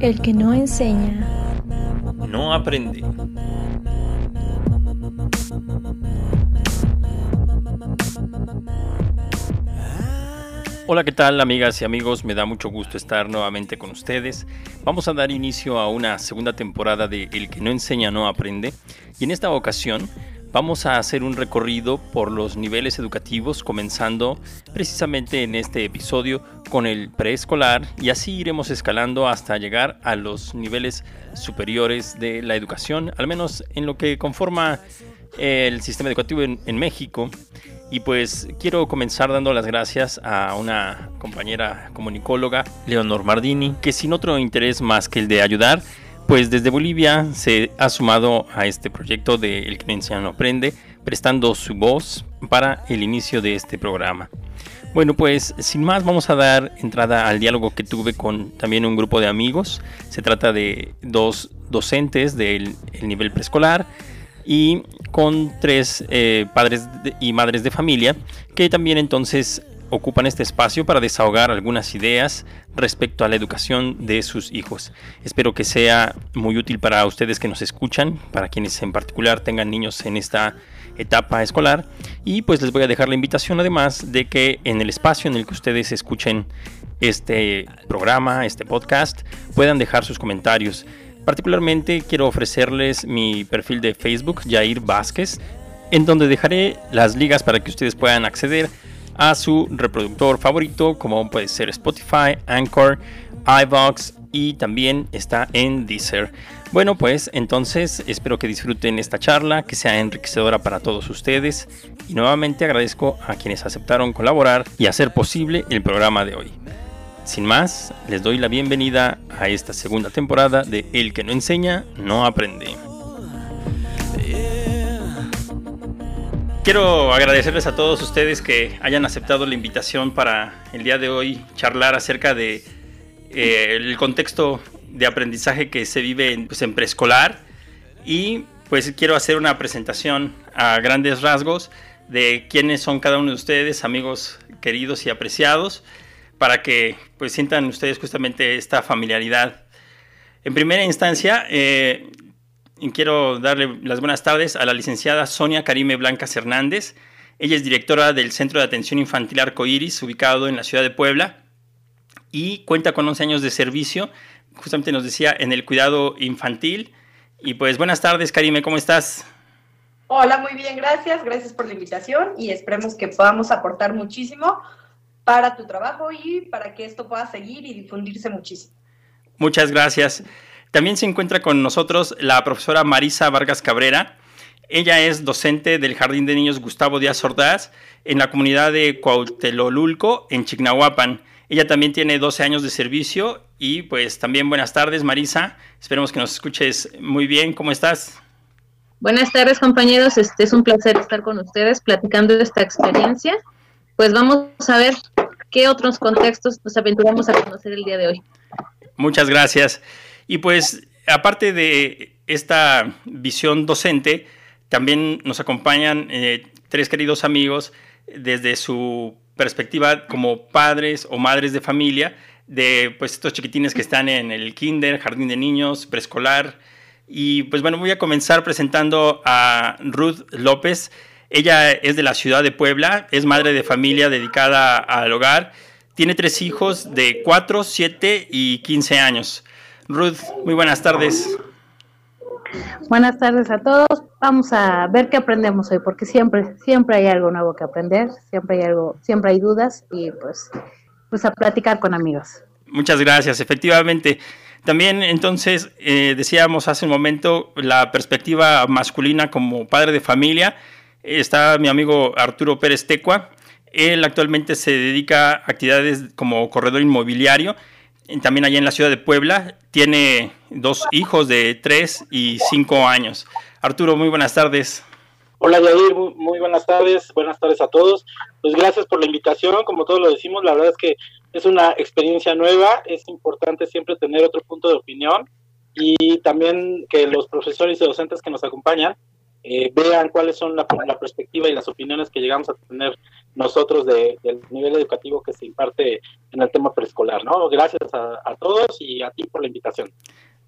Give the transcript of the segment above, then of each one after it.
El que no enseña, no aprende. Hola, ¿qué tal amigas y amigos? Me da mucho gusto estar nuevamente con ustedes. Vamos a dar inicio a una segunda temporada de El que no enseña no aprende. Y en esta ocasión vamos a hacer un recorrido por los niveles educativos, comenzando precisamente en este episodio con el preescolar y así iremos escalando hasta llegar a los niveles superiores de la educación, al menos en lo que conforma el sistema educativo en, México. Y pues quiero comenzar dando las gracias a una compañera comunicóloga, Leonor Mardini, que sin otro interés más que el de ayudar, pues desde Bolivia se ha sumado a este proyecto de El que no aprende, prestando su voz para el inicio de este programa. Bueno, pues sin más vamos a dar entrada al diálogo que tuve con también un grupo de amigos. Se trata de dos docentes del nivel preescolar y con tres eh, padres y madres de familia que también entonces ocupan este espacio para desahogar algunas ideas respecto a la educación de sus hijos. Espero que sea muy útil para ustedes que nos escuchan, para quienes en particular tengan niños en esta etapa escolar y pues les voy a dejar la invitación además de que en el espacio en el que ustedes escuchen este programa, este podcast, puedan dejar sus comentarios. Particularmente quiero ofrecerles mi perfil de Facebook, Jair Vázquez, en donde dejaré las ligas para que ustedes puedan acceder a su reproductor favorito, como puede ser Spotify, Anchor, iVox y también está en Deezer. Bueno, pues entonces espero que disfruten esta charla, que sea enriquecedora para todos ustedes y nuevamente agradezco a quienes aceptaron colaborar y hacer posible el programa de hoy. Sin más, les doy la bienvenida a esta segunda temporada de El que no enseña, no aprende. Quiero agradecerles a todos ustedes que hayan aceptado la invitación para el día de hoy charlar acerca de eh, el contexto de aprendizaje que se vive en, pues, en preescolar y pues quiero hacer una presentación a grandes rasgos de quiénes son cada uno de ustedes, amigos queridos y apreciados, para que pues sientan ustedes justamente esta familiaridad. En primera instancia, eh, quiero darle las buenas tardes a la licenciada Sonia Karime Blancas Hernández. Ella es directora del Centro de Atención Infantil Arcoiris, ubicado en la ciudad de Puebla, y cuenta con 11 años de servicio, justamente nos decía, en el cuidado infantil. Y pues buenas tardes, Karime, ¿cómo estás? Hola, muy bien, gracias. Gracias por la invitación y esperemos que podamos aportar muchísimo para tu trabajo y para que esto pueda seguir y difundirse muchísimo. Muchas gracias. También se encuentra con nosotros la profesora Marisa Vargas Cabrera. Ella es docente del Jardín de Niños Gustavo Díaz Ordaz en la comunidad de Cuautelolulco, en Chignahuapan. Ella también tiene 12 años de servicio y pues también buenas tardes Marisa. Esperemos que nos escuches muy bien. ¿Cómo estás? Buenas tardes compañeros, este es un placer estar con ustedes platicando de esta experiencia. Pues vamos a ver qué otros contextos nos aventuramos a conocer el día de hoy. Muchas gracias. Y pues, aparte de esta visión docente, también nos acompañan eh, tres queridos amigos desde su perspectiva como padres o madres de familia de pues estos chiquitines que están en el kinder, jardín de niños, preescolar. Y pues bueno, voy a comenzar presentando a Ruth López. Ella es de la ciudad de Puebla, es madre de familia dedicada al hogar. Tiene tres hijos de 4, 7 y 15 años. Ruth, muy buenas tardes. Buenas tardes a todos. Vamos a ver qué aprendemos hoy, porque siempre, siempre hay algo nuevo que aprender, siempre hay algo, siempre hay dudas y pues, pues a platicar con amigos. Muchas gracias, efectivamente. También entonces eh, decíamos hace un momento la perspectiva masculina como padre de familia. Está mi amigo Arturo Pérez Tecua. Él actualmente se dedica a actividades como corredor inmobiliario también allá en la ciudad de Puebla. Tiene dos hijos de tres y cinco años. Arturo, muy buenas tardes. Hola Yadir, muy, buenas tardes, buenas tardes a todos. Pues gracias por la invitación, como todos lo decimos, la verdad es que es una experiencia nueva, es importante siempre tener otro punto de opinión y también que los profesores y docentes que nos acompañan eh, vean cuáles son la, perspectiva y las opiniones que llegamos a tener nosotros del nivel educativo que se imparte en el tema preescolar, ¿no? Gracias a, a, todos y a ti por la invitación.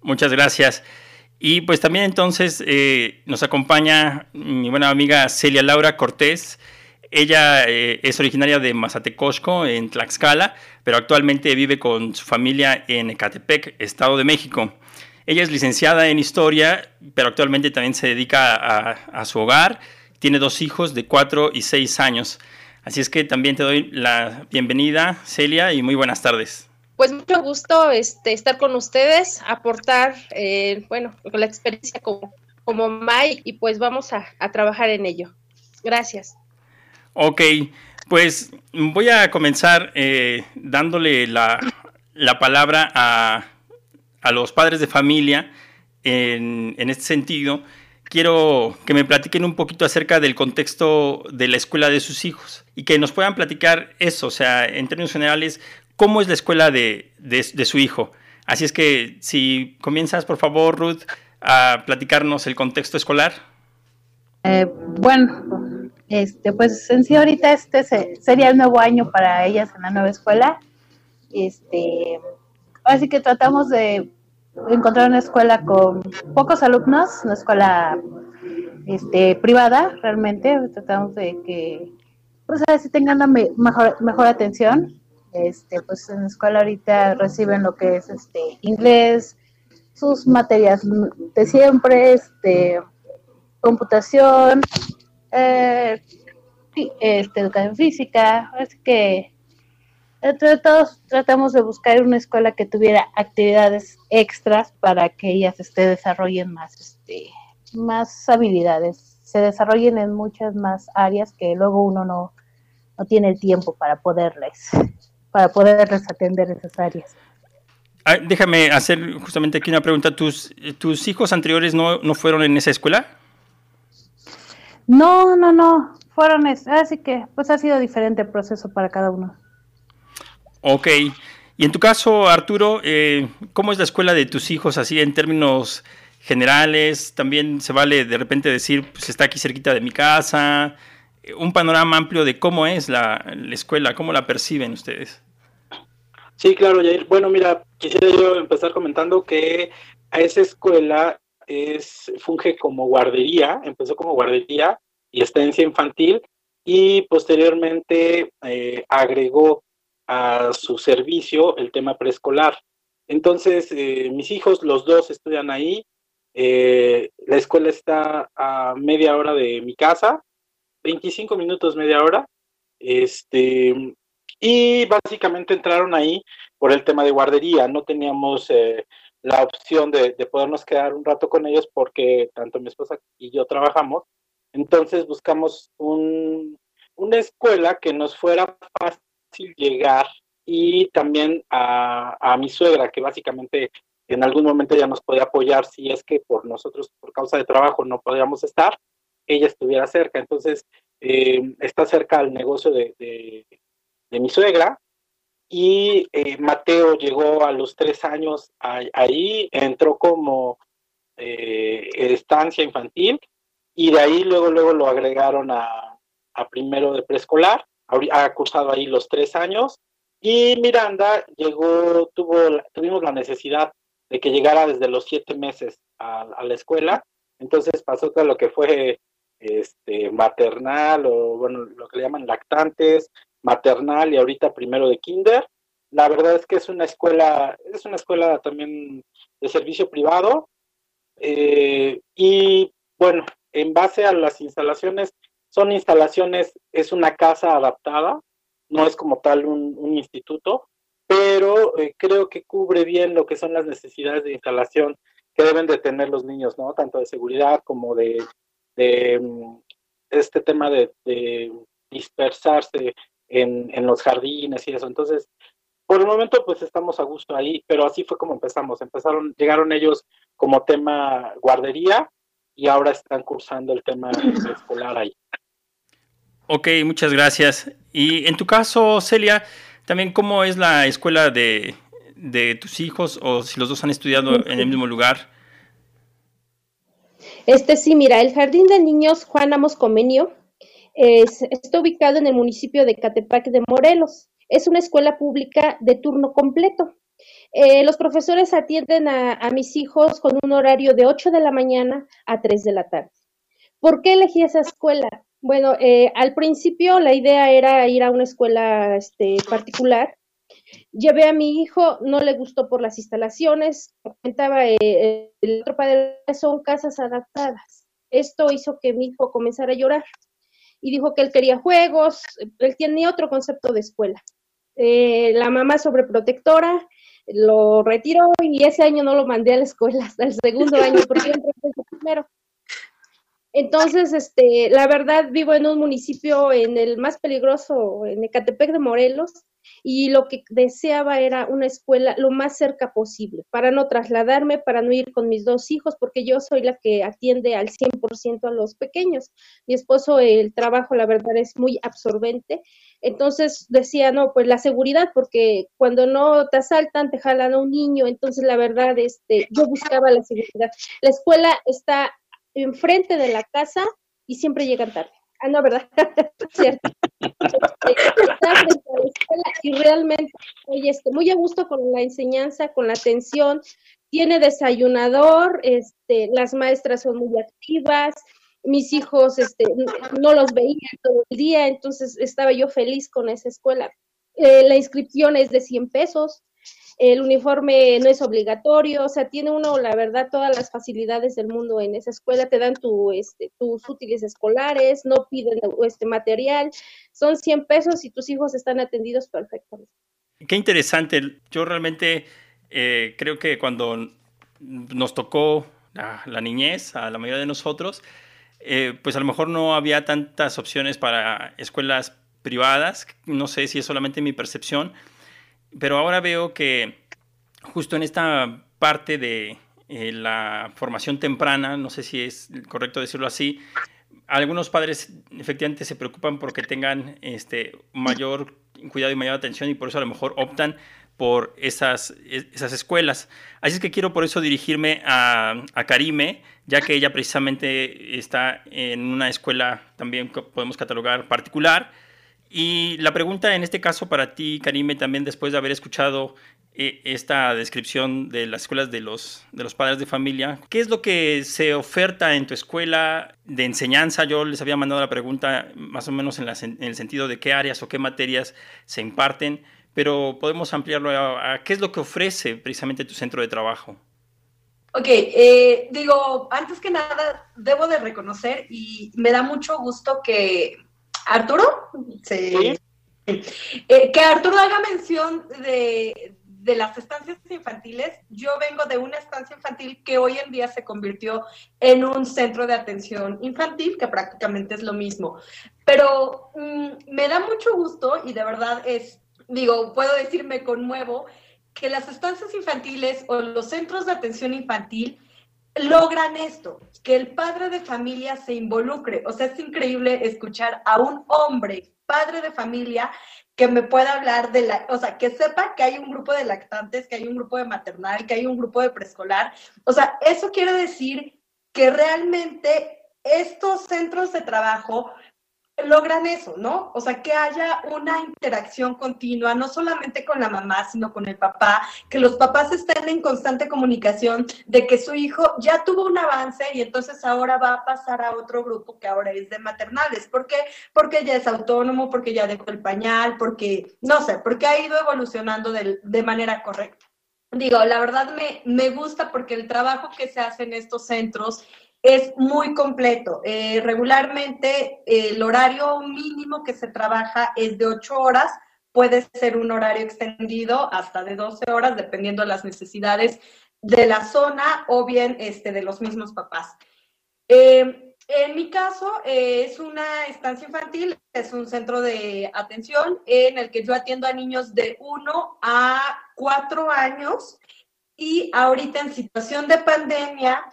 Muchas gracias. Y pues también entonces eh, nos acompaña mi buena amiga Celia Laura Cortés. Ella eh, es originaria de Mazatecosco, en Tlaxcala, pero actualmente vive con su familia en Ecatepec, Estado de México. Ella es licenciada en historia, pero actualmente también se dedica a, a su hogar. Tiene dos hijos de cuatro y seis años. Así es que también te doy la bienvenida, Celia, y muy buenas tardes. Pues mucho gusto este, estar con ustedes, aportar, eh, bueno, la experiencia como, como Mike y pues vamos a, trabajar en ello. Gracias. Ok, pues voy a comenzar eh, dándole la, palabra a, los padres de familia en, en, este sentido. Quiero que me platiquen un poquito acerca del contexto de la escuela de sus hijos y que nos puedan platicar eso, o sea, en términos generales, cómo es la escuela de, su hijo. Así es que si comienzas, por favor, Ruth, a platicarnos el contexto escolar. Eh, bueno, este, pues en sí ahorita este sería el nuevo año para ellas en la nueva escuela. Este, así que tratamos de encontrar una escuela con pocos alumnos, una escuela este, privada realmente, tratamos de que pues así tengan la mejor, mejor atención este, pues en la escuela ahorita reciben lo que es este inglés, sus materias de siempre, este, computación, eh, este, educación física, así que entre todos tratamos de buscar una escuela que tuviera actividades extras para que ellas este, desarrollen más, este, más habilidades, se desarrollen en muchas más áreas que luego uno no, no tiene el tiempo para poderles para poderles atender esas áreas. déjame hacer justamente aquí una pregunta. ¿Tus, tus hijos anteriores no, fueron en esa escuela? No, no, no. Fueron, así que pues ha sido diferente el proceso para cada uno. Ok. Y en tu caso, Arturo, eh, ¿cómo es la escuela de tus hijos así en términos generales? También se vale de repente decir, pues está aquí cerquita de mi casa. Un panorama amplio de cómo es la, la escuela, cómo la perciben ustedes. Sí, claro, Jair. Bueno, mira, quisiera yo empezar comentando que a esa escuela es funge como guardería, empezó como guardería y estancia infantil y posteriormente eh, agregó a su servicio el tema preescolar. Entonces, eh, mis hijos, los dos estudian ahí. Eh, la escuela está a media hora de mi casa, 25 minutos, media hora. Este, y básicamente entraron ahí por el tema de guardería. No teníamos eh, la opción de, podernos quedar un rato con ellos porque tanto mi esposa y yo trabajamos. Entonces buscamos un, una escuela que nos fuera fácil llegar y también a, a mi suegra, que básicamente en algún momento ya nos podía apoyar si es que por nosotros, por causa de trabajo, no podíamos estar, ella estuviera cerca. Entonces, eh, está cerca al negocio de, de mi suegra. Y eh, Mateo llegó a los tres años ahí, entró como eh, estancia infantil y de ahí luego, luego lo agregaron a, a primero de preescolar. Ha cursado ahí los tres años. Y Miranda llegó, tuvo, tuvimos la necesidad de que llegara desde los siete meses a, a la escuela. Entonces pasó todo lo que fue este, maternal o bueno, lo que le llaman lactantes, maternal y ahorita primero de kinder. La verdad es que es una escuela, es una escuela también de servicio privado. Eh, y bueno, en base a las instalaciones, son instalaciones, es una casa adaptada, no es como tal un, instituto, pero eh, creo que cubre bien lo que son las necesidades de instalación que deben de tener los niños, ¿no? Tanto de seguridad como de, mm, este tema de dispersarse en, los jardines y eso. Entonces, por el momento, pues estamos a gusto ahí, pero así fue como empezamos. Empezaron, llegaron ellos como tema guardería y ahora están cursando el tema escolar ahí. Ok, muchas gracias. Y en tu caso, Celia, también cómo es la escuela de, de tus hijos o si los dos han estudiado en el mismo lugar. Este sí, mira, el Jardín de Niños Juan Amos Comenio está ubicado en el municipio de Catepac de Morelos. Es una escuela pública de turno completo. Eh, los profesores atienden a, mis hijos con un horario de 8 de la mañana a 3 de la tarde. ¿Por qué elegí esa escuela? Bueno, eh, al principio la idea era ir a una escuela este, particular. Llevé a mi hijo, no le gustó por las instalaciones, comentaba eh, el otro padre, son casas adaptadas. Esto hizo que mi hijo comenzara a llorar y dijo que él quería juegos, él tenía otro concepto de escuela. Eh, la mamá sobreprotectora lo retiró y ese año no lo mandé a la escuela hasta el segundo año porque yo entré primero. Entonces, este, la verdad, vivo en un municipio en el más peligroso, en Ecatepec de Morelos, y lo que deseaba era una escuela lo más cerca posible, para no trasladarme, para no ir con mis dos hijos, porque yo soy la que atiende al 100% a los pequeños. Mi esposo, el trabajo, la verdad, es muy absorbente. Entonces decía, no, pues la seguridad, porque cuando no te asaltan, te jalan a un niño. Entonces, la verdad, este, yo buscaba la seguridad. La escuela está enfrente de la casa y siempre llegan tarde. Ah, no, ¿verdad? Cierto. y realmente, oye, este, muy a gusto con la enseñanza, con la atención, tiene desayunador, este, las maestras son muy activas, mis hijos este, no los veía todo el día, entonces estaba yo feliz con esa escuela. Eh, la inscripción es de 100 pesos, el uniforme no es obligatorio, o sea, tiene uno, la verdad, todas las facilidades del mundo en esa escuela, te dan tu, este, tus útiles escolares, no piden este material, son 100 pesos y tus hijos están atendidos perfectamente. Qué interesante, yo realmente eh, creo que cuando nos tocó la, niñez, a la mayoría de nosotros, eh, pues a lo mejor no había tantas opciones para escuelas privadas, no sé si es solamente mi percepción, pero ahora veo que justo en esta parte de eh, la formación temprana, no sé si es correcto decirlo así, algunos padres efectivamente se preocupan porque tengan este, mayor cuidado y mayor atención y por eso a lo mejor optan por esas, esas escuelas. Así es que quiero por eso dirigirme a, a Karime, ya que ella precisamente está en una escuela también que podemos catalogar particular, y la pregunta en este caso para ti, Karime, también después de haber escuchado eh, esta descripción de las escuelas de los, de los padres de familia, ¿qué es lo que se oferta en tu escuela de enseñanza? Yo les había mandado la pregunta más o menos en, el sentido de qué áreas o qué materias se imparten, pero podemos ampliarlo a, qué es lo que ofrece precisamente tu centro de trabajo. Ok, eh, digo, antes que nada, debo de reconocer y me da mucho gusto que Arturo, sí. Eh, que Arturo haga mención de, las estancias infantiles. Yo vengo de una estancia infantil que hoy en día se convirtió en un centro de atención infantil, que prácticamente es lo mismo. Pero mm, me da mucho gusto y de verdad es, digo, puedo decir, me conmuevo, que las estancias infantiles o los centros de atención infantil logran esto, que el padre de familia se involucre. O sea, es increíble escuchar a un hombre, padre de familia, que me pueda hablar de la, o sea, que sepa que hay un grupo de lactantes, que hay un grupo de maternal, que hay un grupo de preescolar. O sea, eso quiere decir que realmente estos centros de trabajo logran eso, ¿no? O sea, que haya una interacción continua, no solamente con la mamá, sino con el papá, que los papás estén en constante comunicación de que su hijo ya tuvo un avance y entonces ahora va a pasar a otro grupo que ahora es de maternales. ¿Por qué? Porque ya es autónomo, porque ya dejó el pañal, porque, no sé, porque ha ido evolucionando de, de manera correcta. Digo, la verdad me, me gusta porque el trabajo que se hace en estos centros es muy completo. Eh, regularmente el horario mínimo que se trabaja es de 8 horas, puede ser un horario extendido hasta de 12 horas, dependiendo de las necesidades de la zona o bien este, de los mismos papás. Eh, en mi caso, eh, es una estancia infantil, es un centro de atención en el que yo atiendo a niños de 1 a 4 años y ahorita en situación de pandemia,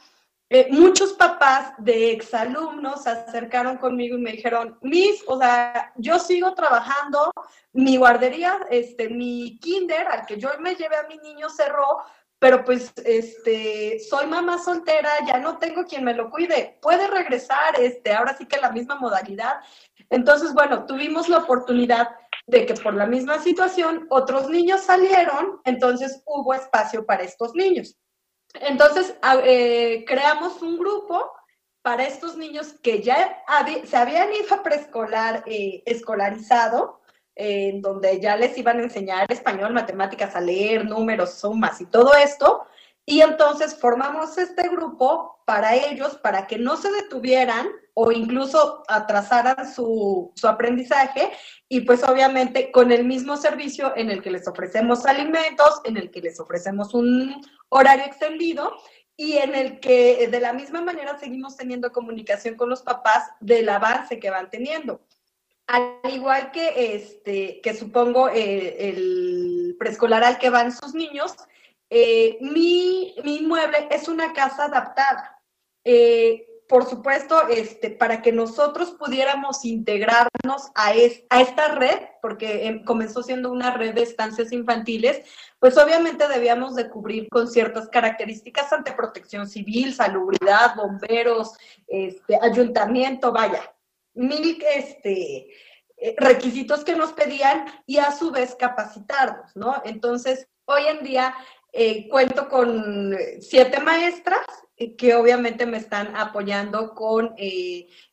eh, muchos papás de exalumnos se acercaron conmigo y me dijeron, Miss, o sea, yo sigo trabajando, mi guardería, este, mi kinder al que yo me llevé a mi niño cerró, pero pues este, soy mamá soltera, ya no tengo quien me lo cuide, puede regresar, este, ahora sí que la misma modalidad. Entonces, bueno, tuvimos la oportunidad de que por la misma situación otros niños salieron, entonces hubo espacio para estos niños. Entonces, eh, creamos un grupo para estos niños que ya se habían ido a preescolar eh, escolarizado, en donde ya les iban a enseñar español, matemáticas, a leer, números, sumas y todo esto. Y entonces formamos este grupo para ellos, para que no se detuvieran o incluso atrasaran su, su, aprendizaje y pues obviamente con el mismo servicio en el que les ofrecemos alimentos, en el que les ofrecemos un horario extendido y en el que de la misma manera seguimos teniendo comunicación con los papás del avance que van teniendo. Al igual que, este, que supongo eh, el preescolar al que van sus niños, eh, mi, mi, inmueble es una casa adaptada. Eh, por supuesto, este, para que nosotros pudiéramos integrarnos a, a esta red, porque em, comenzó siendo una red de estancias infantiles, pues obviamente debíamos de cubrir con ciertas características ante protección civil, salubridad, bomberos, este, ayuntamiento, vaya, mil este, eh, requisitos que nos pedían y a su vez capacitarnos, ¿no? Entonces, hoy en día eh, cuento con siete maestras eh, que obviamente me están apoyando con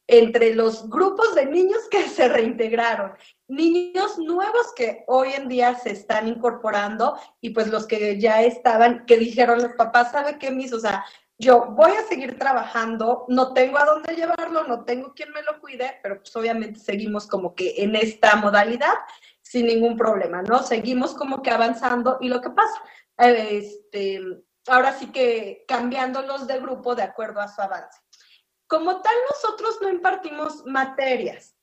entre los grupos de niños que se reintegraron, niños nuevos que hoy en día se están incorporando y pues los que ya estaban, que dijeron los papás, ¿sabe qué, mis? O sea, yo voy a seguir trabajando, no tengo a dónde llevarlo, no tengo quien me lo cuide, pero pues obviamente seguimos como que en esta modalidad sin ningún problema, ¿no? Seguimos como que avanzando y lo que pasa, este, ahora sí que cambiándolos de grupo de acuerdo a su avance. Como tal, nosotros no impartimos materias.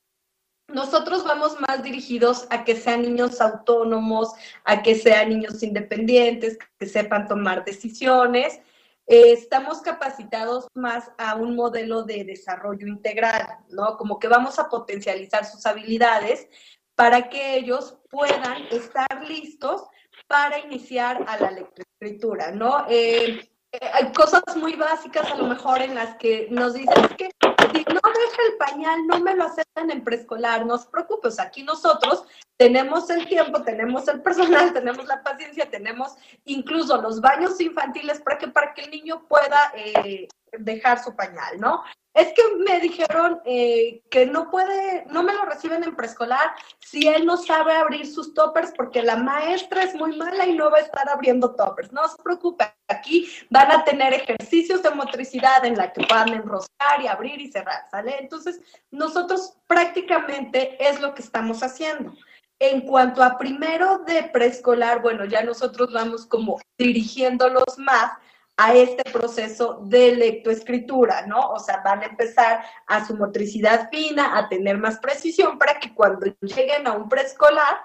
Nosotros vamos más dirigidos a que sean niños autónomos, a que sean niños independientes, que sepan tomar decisiones eh, estamos capacitados más a un modelo de desarrollo integral, ¿no? Como que vamos a potencializar sus habilidades para que ellos puedan estar listos para iniciar a la lectoescritura, ¿no? Eh, eh, hay cosas muy básicas a lo mejor en las que nos dicen que si no deja el pañal, no me lo aceptan en preescolar, no se preocupe, aquí nosotros tenemos el tiempo, tenemos el personal, tenemos la paciencia, tenemos incluso los baños infantiles para que, para que el niño pueda eh, dejar su pañal, ¿no? Es que me dijeron eh, que no puede, no me lo reciben en preescolar si él no sabe abrir sus toppers porque la maestra es muy mala y no va a estar abriendo toppers. No se preocupe, aquí van a tener ejercicios de motricidad en la que a enroscar y abrir y cerrar, ¿sale? Entonces, nosotros prácticamente es lo que estamos haciendo. En cuanto a primero de preescolar, bueno, ya nosotros vamos como dirigiéndolos más a este proceso de lectoescritura, ¿no? O sea, van a empezar a su motricidad fina, a tener más precisión para que cuando lleguen a un preescolar,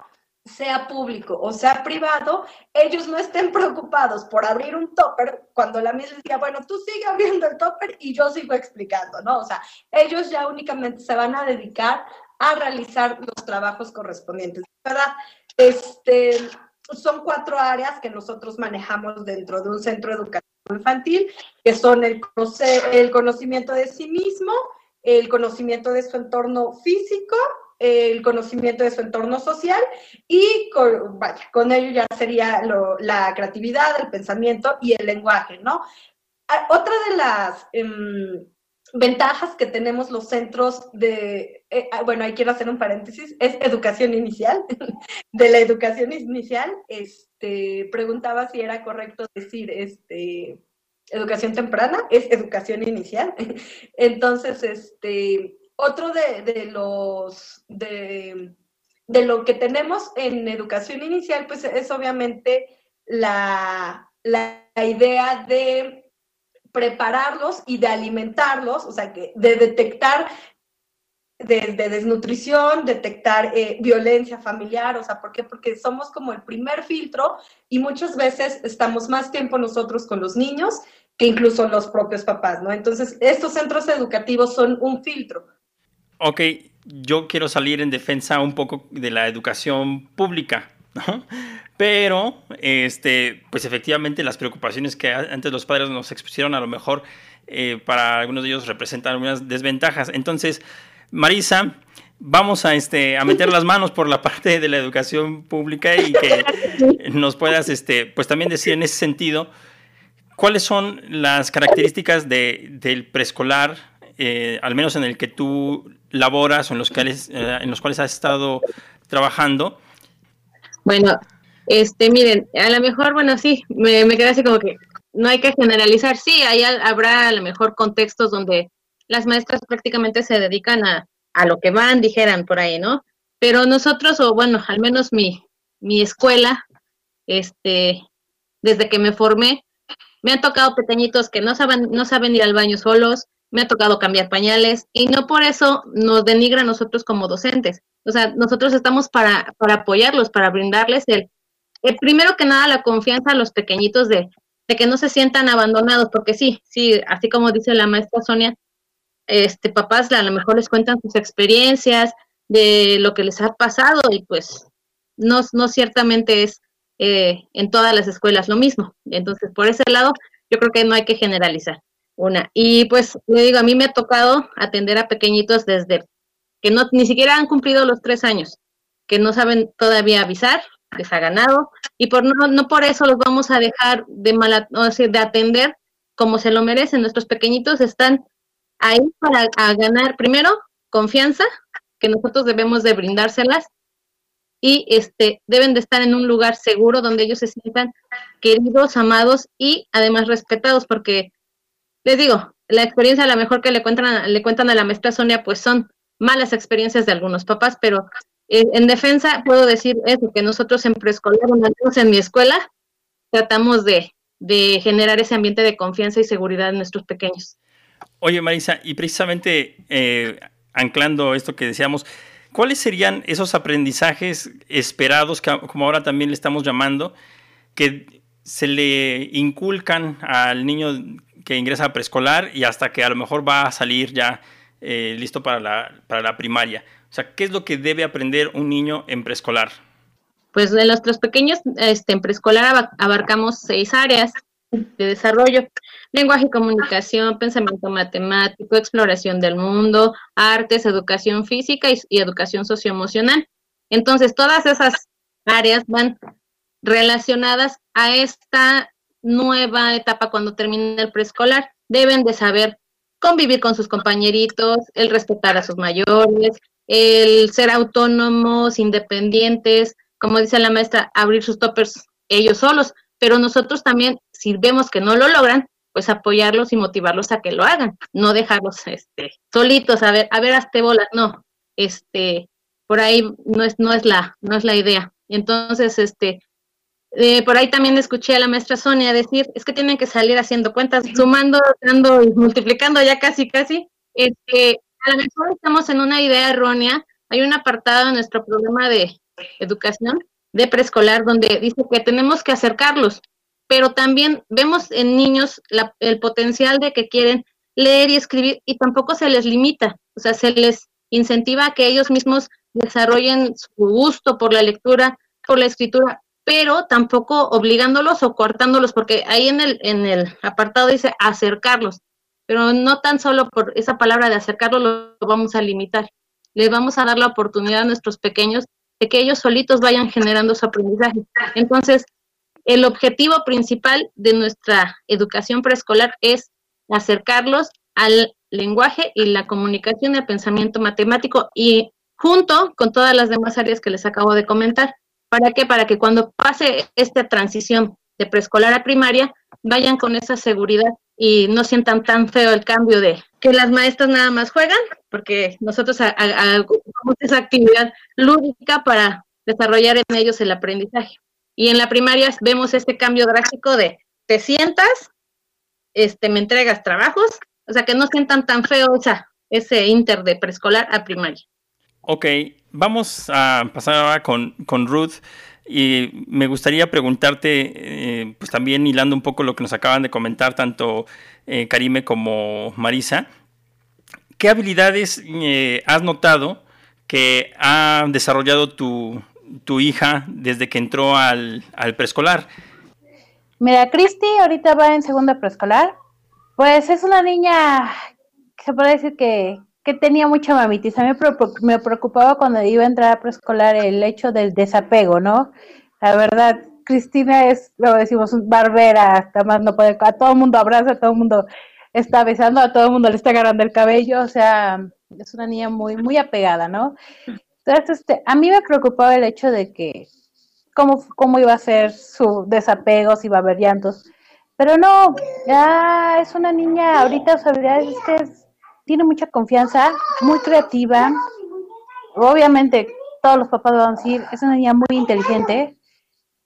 sea público o sea privado, ellos no estén preocupados por abrir un topper cuando la misma decía, bueno, tú sigue abriendo el topper y yo sigo explicando, ¿no? O sea, ellos ya únicamente se van a dedicar a realizar los trabajos correspondientes, ¿verdad? Este, son cuatro áreas que nosotros manejamos dentro de un centro educativo infantil, que son el, el conocimiento de sí mismo, el conocimiento de su entorno físico, el conocimiento de su entorno social y con, vaya, ello ya sería la creatividad, el pensamiento y el lenguaje, ¿no? Ah, otra de las em, ventajas que tenemos los centros de, eh, ah, bueno, ahí quiero hacer un paréntesis, es educación inicial. de la educación inicial, este, preguntaba si era correcto decir, este, educación temprana, es educación inicial. Entonces, este, otro de, los, de, de, lo que tenemos en educación inicial, pues es obviamente la, la idea de prepararlos y de alimentarlos, o sea, que de detectar desde desnutrición, detectar eh, violencia familiar, o sea, ¿por qué? Porque somos como el primer filtro y muchas veces estamos más tiempo nosotros con los niños que incluso los propios papás, ¿no? Entonces, estos centros educativos son un filtro. Ok, yo quiero salir en defensa un poco de la educación pública, ¿no? Pero este, pues efectivamente las preocupaciones que antes los padres nos expusieron a lo mejor eh, para algunos de ellos representan algunas desventajas. Entonces, Marisa, vamos a, este, a meter las manos por la parte de la educación pública y que nos puedas este, pues también decir en ese sentido cuáles son las características de, del preescolar, eh, al menos en el que tú laboras o en los, cuales, eh, en los cuales has estado trabajando. Bueno, este, miren, a lo mejor, bueno, sí, me, me así como que no hay que generalizar. Sí, ahí habrá a lo mejor contextos donde las maestras prácticamente se dedican a, a lo que van, dijeran por ahí, ¿no? Pero nosotros, o bueno, al menos mi, mi escuela, este, desde que me formé, me han tocado pequeñitos que no saben, no saben ir al baño solos, me ha tocado cambiar pañales y no por eso nos denigra a nosotros como docentes. O sea, nosotros estamos para, para apoyarlos, para brindarles el, el, primero que nada, la confianza a los pequeñitos de, de que no se sientan abandonados, porque sí, sí, así como dice la maestra Sonia, este papás a lo mejor les cuentan sus experiencias de lo que les ha pasado y pues no, no ciertamente es eh, en todas las escuelas lo mismo. Entonces, por ese lado, yo creo que no hay que generalizar. Una. Y pues le digo, a mí me ha tocado atender a pequeñitos desde que no ni siquiera han cumplido los tres años, que no saben todavía avisar, les ha ganado, y por no, no por eso los vamos a dejar de mal, de atender como se lo merecen. Nuestros pequeñitos están ahí para ganar. Primero confianza, que nosotros debemos de brindárselas, y este deben de estar en un lugar seguro donde ellos se sientan queridos, amados y además respetados, porque les digo, la experiencia a lo mejor que le cuentan, le cuentan a la maestra Sonia, pues son malas experiencias de algunos papás, pero eh, en defensa puedo decir eso, que nosotros en preescolar, en mi escuela, tratamos de, de generar ese ambiente de confianza y seguridad en nuestros pequeños. Oye, Marisa, y precisamente eh, anclando esto que decíamos, ¿cuáles serían esos aprendizajes esperados, que, como ahora también le estamos llamando, que se le inculcan al niño que ingresa a preescolar y hasta que a lo mejor va a salir ya eh, listo para la, para la primaria? O sea, ¿qué es lo que debe aprender un niño en preescolar? Pues de los, pequeños, este, en preescolar abarcamos seis áreas de desarrollo. Lenguaje y comunicación, pensamiento matemático, exploración del mundo, artes, educación física y, y educación socioemocional. Entonces, todas esas áreas van relacionadas a esta nueva etapa cuando termina el preescolar. Deben de saber convivir con sus compañeritos, el respetar a sus mayores, el ser autónomos, independientes, como dice la maestra, abrir sus toppers ellos solos, pero nosotros también, si vemos que no lo logran, pues apoyarlos y motivarlos a que lo hagan, no dejarlos este, solitos, a ver, a ver, hazte bolas, no, este, por ahí no es, no es la, no es la idea. Entonces, este, eh, por ahí también escuché a la maestra Sonia decir, es que tienen que salir haciendo cuentas, sumando, dando y multiplicando ya casi, casi. Este, a lo mejor estamos en una idea errónea. Hay un apartado en nuestro programa de educación de preescolar donde dice que tenemos que acercarlos, pero también vemos en niños el potencial de que quieren leer y escribir y tampoco se les limita, o sea, se les incentiva a que ellos mismos desarrollen su gusto por la lectura, por la escritura, pero tampoco obligándolos o cortándolos, porque ahí en el, en el apartado dice acercarlos, pero no tan solo por esa palabra de acercarlos lo vamos a limitar, les vamos a dar la oportunidad a nuestros pequeños de que ellos solitos vayan generando su aprendizaje. Entonces, el objetivo principal de nuestra educación preescolar es acercarlos al lenguaje y la comunicación y al pensamiento matemático y junto con todas las demás áreas que les acabo de comentar. ¿Para qué? Para que cuando pase esta transición de preescolar a primaria, vayan con esa seguridad y no sientan tan feo el cambio de que las maestras nada más juegan, porque nosotros hagamos esa actividad lúdica para desarrollar en ellos el aprendizaje. Y en la primaria vemos este cambio drástico de te sientas, este, me entregas trabajos, o sea, que no sientan tan feo ese inter de preescolar a primaria. Ok, vamos a pasar ahora con, con Ruth. Y me gustaría preguntarte, eh, pues también hilando un poco lo que nos acaban de comentar tanto eh, Karime como Marisa, ¿qué habilidades eh, has notado que ha desarrollado tu, tu hija desde que entró al, al preescolar? Mira, Cristi ahorita va en segunda preescolar. Pues es una niña, se puede decir que, que tenía mucha mamitis. A mí me preocupaba cuando iba a entrar a preescolar el hecho del desapego, ¿no? La verdad, Cristina es, lo decimos, barbera, hasta más no puede, a todo el mundo abraza, a todo el mundo está besando, a todo el mundo le está agarrando el cabello, o sea, es una niña muy, muy apegada, ¿no? Entonces, este, a mí me preocupaba el hecho de que cómo, cómo iba a ser su desapego, si iba a haber llantos. Pero no, ya es una niña, ahorita habilidad es que tiene mucha confianza, muy creativa. Obviamente, todos los papás van a decir, es una niña muy inteligente,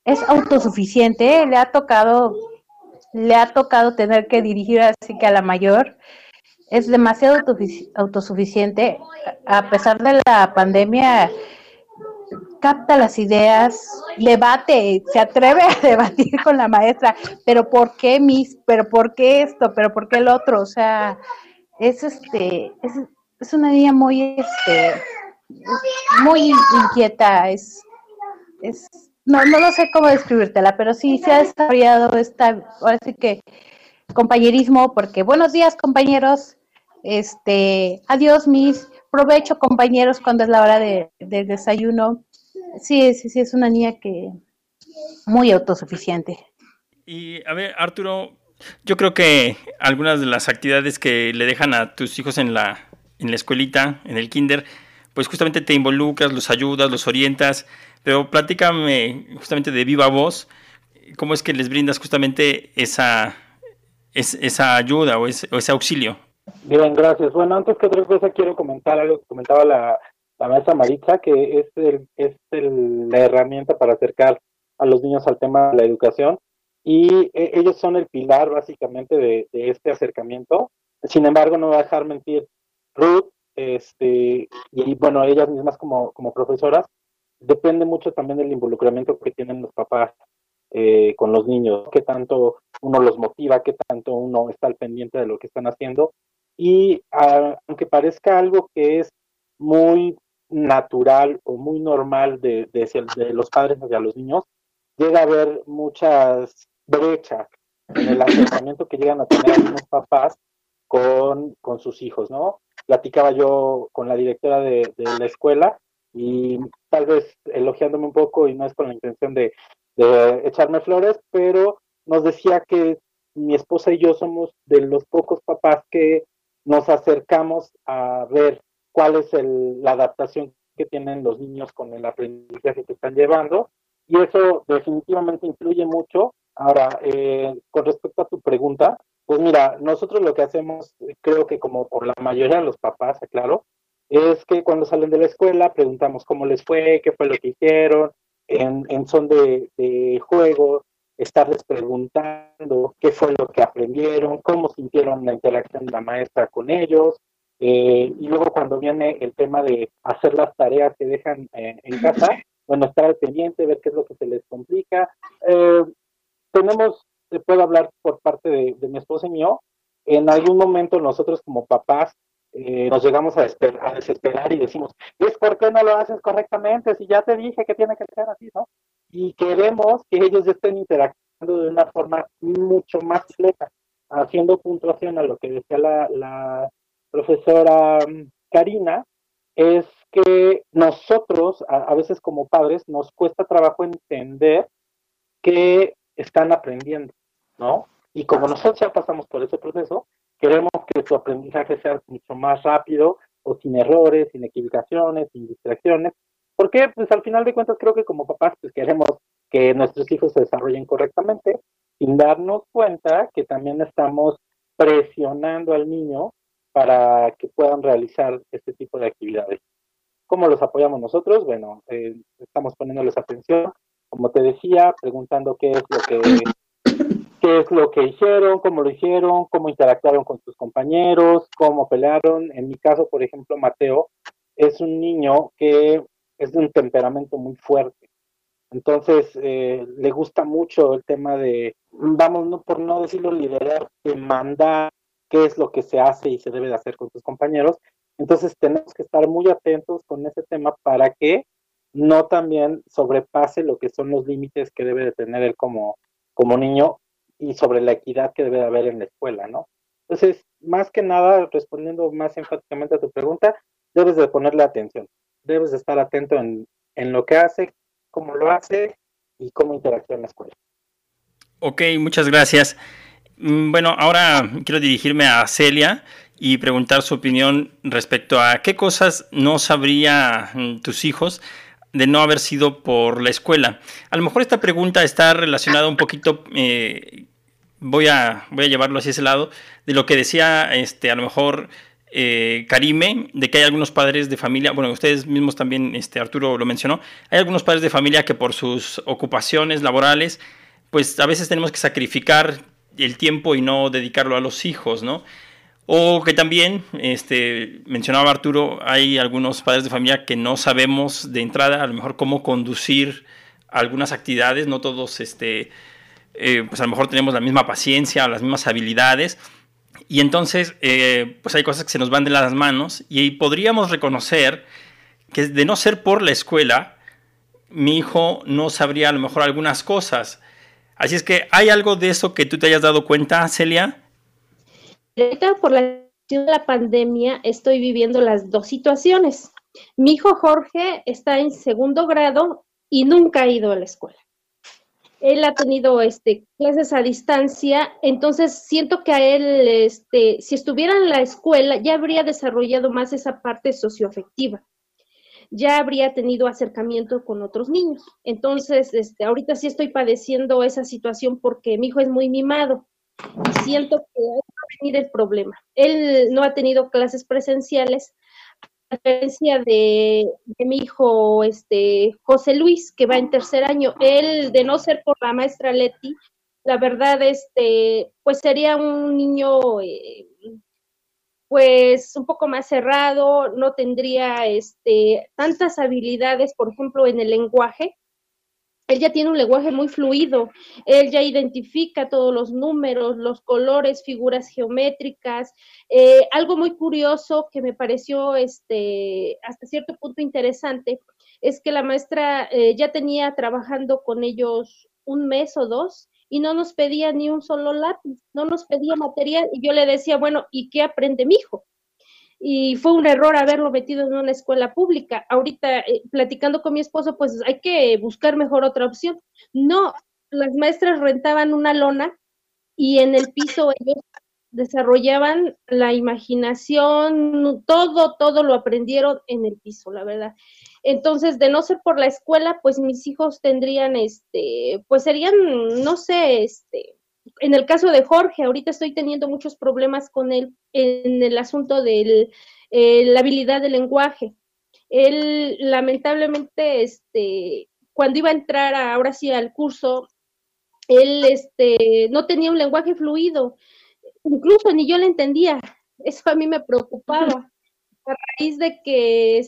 es autosuficiente, le ha tocado, le ha tocado tener que dirigir así que a la mayor, es demasiado autosuficiente, a pesar de la pandemia, capta las ideas, debate, se atreve a debatir con la maestra, pero ¿por qué mis, pero por qué esto, pero por qué el otro? O sea, es este, es, es una niña muy este muy inquieta, es, es no, no lo sé cómo describírtela, pero sí se ha desarrollado esta, ahora sí que compañerismo, porque buenos días compañeros, este, adiós mis, provecho compañeros cuando es la hora de, desayuno. Sí, sí, sí, es una niña que muy autosuficiente. Y a ver, Arturo, yo creo que algunas de las actividades que le dejan a tus hijos en la, en la escuelita, en el kinder, pues justamente te involucras, los ayudas, los orientas, pero platícame justamente de viva voz, cómo es que les brindas justamente esa, esa ayuda o ese, auxilio. Bien, gracias. Bueno, antes que otra cosa quiero comentar algo que comentaba la, la maestra Maritza, que es, el, es la herramienta para acercar a los niños al tema de la educación y e, ellos son el pilar básicamente de, este acercamiento. Sin embargo, no voy a dejar mentir, Ruth este, y bueno, ellas mismas como, como profesoras, depende mucho también del involucramiento que tienen los papás eh, con los niños, qué tanto uno los motiva, qué tanto uno está al pendiente de lo que están haciendo. Y ah, aunque parezca algo que es muy natural o muy normal de, de, de, los padres hacia los niños, llega a haber muchas brechas en el acercamiento que llegan a tener algunos papás con, con sus hijos, ¿no? platicaba yo con la directora de, la escuela y tal vez elogiándome un poco y no es con la intención de, echarme flores, pero nos decía que mi esposa y yo somos de los pocos papás que nos acercamos a ver cuál es la adaptación que tienen los niños con el aprendizaje que están llevando y eso definitivamente influye mucho. Ahora, eh, con respecto a tu pregunta, pues mira, nosotros lo que hacemos, creo que como por la mayoría de los papás, claro, es que cuando salen de la escuela preguntamos cómo les fue, qué fue lo que hicieron, en, en son de, juego, estarles preguntando qué fue lo que aprendieron, cómo sintieron la interacción de la maestra con ellos, eh, y luego cuando viene el tema de hacer las tareas que dejan eh, en casa, bueno, estar al pendiente, ver qué es lo que se les complica. Eh, tenemos te puedo hablar por parte de, mi esposa y mío, en algún momento nosotros como papás eh, nos llegamos a, desesperar y decimos, ¿es por qué no lo haces correctamente? Si ya te dije que tiene que ser así, ¿no? Y queremos que ellos estén interactuando de una forma mucho más completa, haciendo puntuación a lo que decía la, profesora mm, Karina, es que nosotros, a, veces como padres, nos cuesta trabajo entender que están aprendiendo, ¿no? Y como nosotros ya pasamos por ese proceso, queremos que su aprendizaje sea mucho más rápido o sin errores, sin equivocaciones, sin distracciones, porque pues al final de cuentas creo que como papás pues queremos que nuestros hijos se desarrollen correctamente sin darnos cuenta que también estamos presionando al niño para que puedan realizar este tipo de actividades. ¿Cómo los apoyamos nosotros? Bueno, eh, estamos poniéndoles atención, como te decía, preguntando qué es lo que qué es lo que hicieron, cómo lo hicieron, cómo interactuaron con sus compañeros, cómo pelearon. En mi caso, por ejemplo, Mateo es un niño que es de un temperamento muy fuerte. Entonces, eh, le gusta mucho el tema de, vamos, no, por no decirlo liderar, de mandar qué es lo que se hace y se debe de hacer con sus compañeros. Entonces, tenemos que estar muy atentos con ese tema para que no también sobrepase lo que son los límites que debe de tener él como, como niño y sobre la equidad que debe de haber en la escuela, ¿no? Entonces, más que nada, respondiendo más enfáticamente a tu pregunta, debes de ponerle atención, debes de estar atento en, en lo que hace, cómo lo hace y cómo interactúa en la escuela. Ok, muchas gracias. Mm, bueno, ahora quiero dirigirme a Celia y preguntar su opinión respecto a qué cosas no sabría mm, tus hijos de no haber sido por la escuela. A lo mejor esta pregunta está relacionada un poquito, eh, voy, a, voy a llevarlo hacia ese lado, de lo que decía este, a lo mejor eh, Karime, de que hay algunos padres de familia, bueno, ustedes mismos también, este, Arturo lo mencionó, hay algunos padres de familia que por sus ocupaciones laborales, pues a veces tenemos que sacrificar el tiempo y no dedicarlo a los hijos, ¿no? O que también, este, mencionaba Arturo, hay algunos padres de familia que no sabemos de entrada a lo mejor cómo conducir algunas actividades, no todos, este, eh, pues a lo mejor tenemos la misma paciencia, las mismas habilidades, y entonces, eh, pues hay cosas que se nos van de las manos y podríamos reconocer que de no ser por la escuela, mi hijo no sabría a lo mejor algunas cosas. Así es que, ¿hay algo de eso que tú te hayas dado cuenta, Celia? Ahorita por la la pandemia estoy viviendo las dos situaciones. Mi hijo Jorge está en segundo grado y nunca ha ido a la escuela. Él ha tenido este, clases a distancia, entonces siento que a él, este, si estuviera en la escuela, ya habría desarrollado más esa parte socioafectiva ya habría tenido acercamiento con otros niños. Entonces, este, ahorita sí estoy padeciendo esa situación porque mi hijo es muy mimado siento que va a venir el problema. Él no ha tenido clases presenciales, a diferencia de, mi hijo este, José Luis, que va en tercer año. Él, de no ser por la maestra Leti, la verdad, este, pues sería un niño eh, pues un poco más cerrado, no tendría este, tantas habilidades, por ejemplo, en el lenguaje, él ya tiene un lenguaje muy fluido, él ya identifica todos los números, los colores, figuras geométricas. Eh, algo muy curioso que me pareció este, hasta cierto punto interesante es que la maestra eh, ya tenía trabajando con ellos un mes o dos y no nos pedía ni un solo lápiz, no nos pedía material y yo le decía, bueno, ¿y qué aprende mi hijo? Y fue un error haberlo metido en una escuela pública. Ahorita, eh, platicando con mi esposo, pues hay que buscar mejor otra opción. No, las maestras rentaban una lona y en el piso ellos desarrollaban la imaginación, todo, todo lo aprendieron en el piso, la verdad. Entonces, de no ser por la escuela, pues mis hijos tendrían, este, pues serían, no sé, este, en el caso de Jorge, ahorita estoy teniendo muchos problemas con él en el asunto de eh, la habilidad del lenguaje. Él, lamentablemente, este, cuando iba a entrar ahora sí al curso, él este, no tenía un lenguaje fluido, incluso ni yo le entendía. Eso a mí me preocupaba. A raíz de que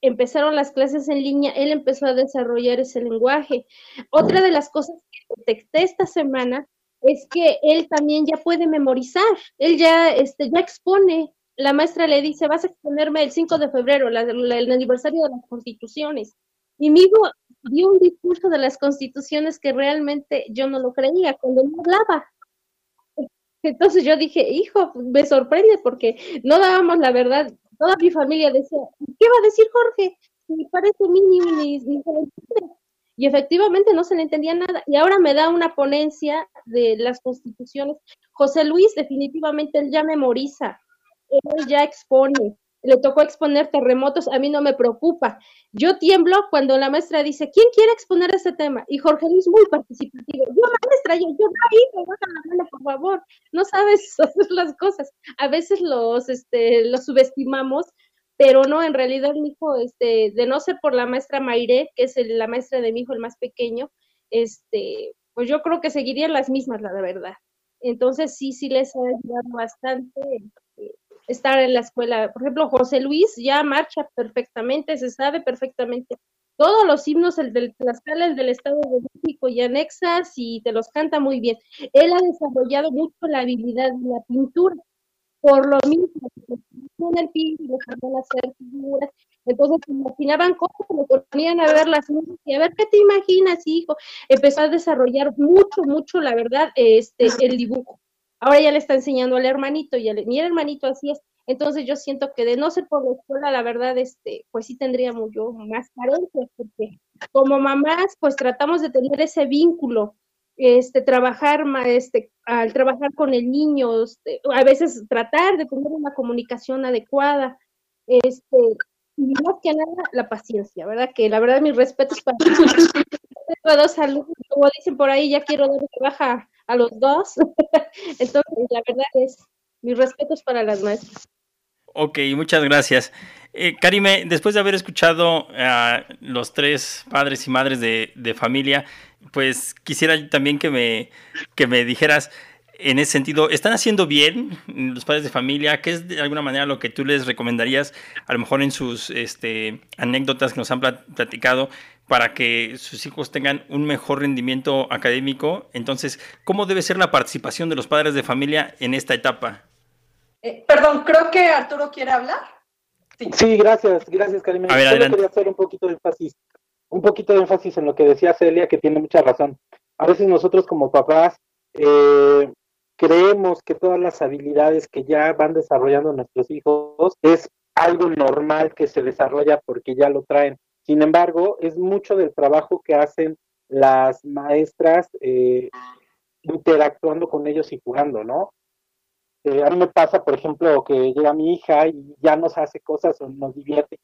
empezaron las clases en línea, él empezó a desarrollar ese lenguaje. Otra de las cosas que detecté esta semana es que él también ya puede memorizar, él ya, este, ya expone. La maestra le dice, vas a exponerme el 5 de febrero, el aniversario de las constituciones. Y mi hijo dio un discurso de las constituciones que realmente yo no lo creía cuando no hablaba. Entonces yo dije, hijo, me sorprende porque no dábamos la verdad. Toda mi familia decía, ¿qué va a decir Jorge? Parece ni, ni, y efectivamente no se le entendía nada. Y ahora me da una ponencia de las constituciones. José Luis definitivamente él ya memoriza, él ya expone, le tocó exponer terremotos, a mí no me preocupa. Yo tiemblo cuando la maestra dice, ¿quién quiere exponer ese tema? Y Jorge Luis muy participativo. Yo, maestra, yo, yo, ahí, la mano, por favor. No sabes hacer las cosas. A veces los, este, los subestimamos pero no, en realidad mi hijo, este, de no ser por la maestra Maire, que es la maestra de mi hijo, el más pequeño, este, pues yo creo que seguirían las mismas, la verdad. Entonces sí, sí les ha ayudado bastante este, estar en la escuela. Por ejemplo, José Luis ya marcha perfectamente, se sabe perfectamente todos los himnos, el de las el del Estado de México y anexas, y te los canta muy bien. Él ha desarrollado mucho la habilidad de la pintura por lo mismo, en el hacer figuras, Entonces imaginaban cosas, me ponían a ver las nubes y a ver qué te imaginas, hijo. Empezó a desarrollar mucho, mucho, la verdad, este, el dibujo. Ahora ya le está enseñando al hermanito y el, mi hermanito así es. Entonces yo siento que de no ser por la escuela, la verdad, este, pues sí tendríamos yo más carencias, porque como mamás, pues tratamos de tener ese vínculo, este, trabajar, este, al trabajar con el niño, este, a veces tratar de tener una comunicación adecuada, este, y más que nada la paciencia, ¿verdad? Que la verdad mis respetos para dos alumnos, como dicen por ahí, ya quiero dar baja a los dos, entonces la verdad es mis respetos para las maestras. Ok, muchas gracias. Eh, Karime, después de haber escuchado a los tres padres y madres de, familia, pues quisiera también que me, que me dijeras en ese sentido, ¿están haciendo bien los padres de familia? ¿Qué es de alguna manera lo que tú les recomendarías, a lo mejor en sus este, anécdotas que nos han platicado, para que sus hijos tengan un mejor rendimiento académico? Entonces, ¿cómo debe ser la participación de los padres de familia en esta etapa? Eh, perdón, creo que Arturo quiere hablar. Sí, gracias, gracias, Karime. A Solo quería hacer un poquito de énfasis, un poquito de énfasis en lo que decía Celia, que tiene mucha razón. A veces nosotros como papás eh, creemos que todas las habilidades que ya van desarrollando nuestros hijos es algo normal que se desarrolla porque ya lo traen. Sin embargo, es mucho del trabajo que hacen las maestras eh, interactuando con ellos y jugando, ¿no? Eh, a mí me pasa, por ejemplo, que llega mi hija y ya nos hace cosas o nos divierte,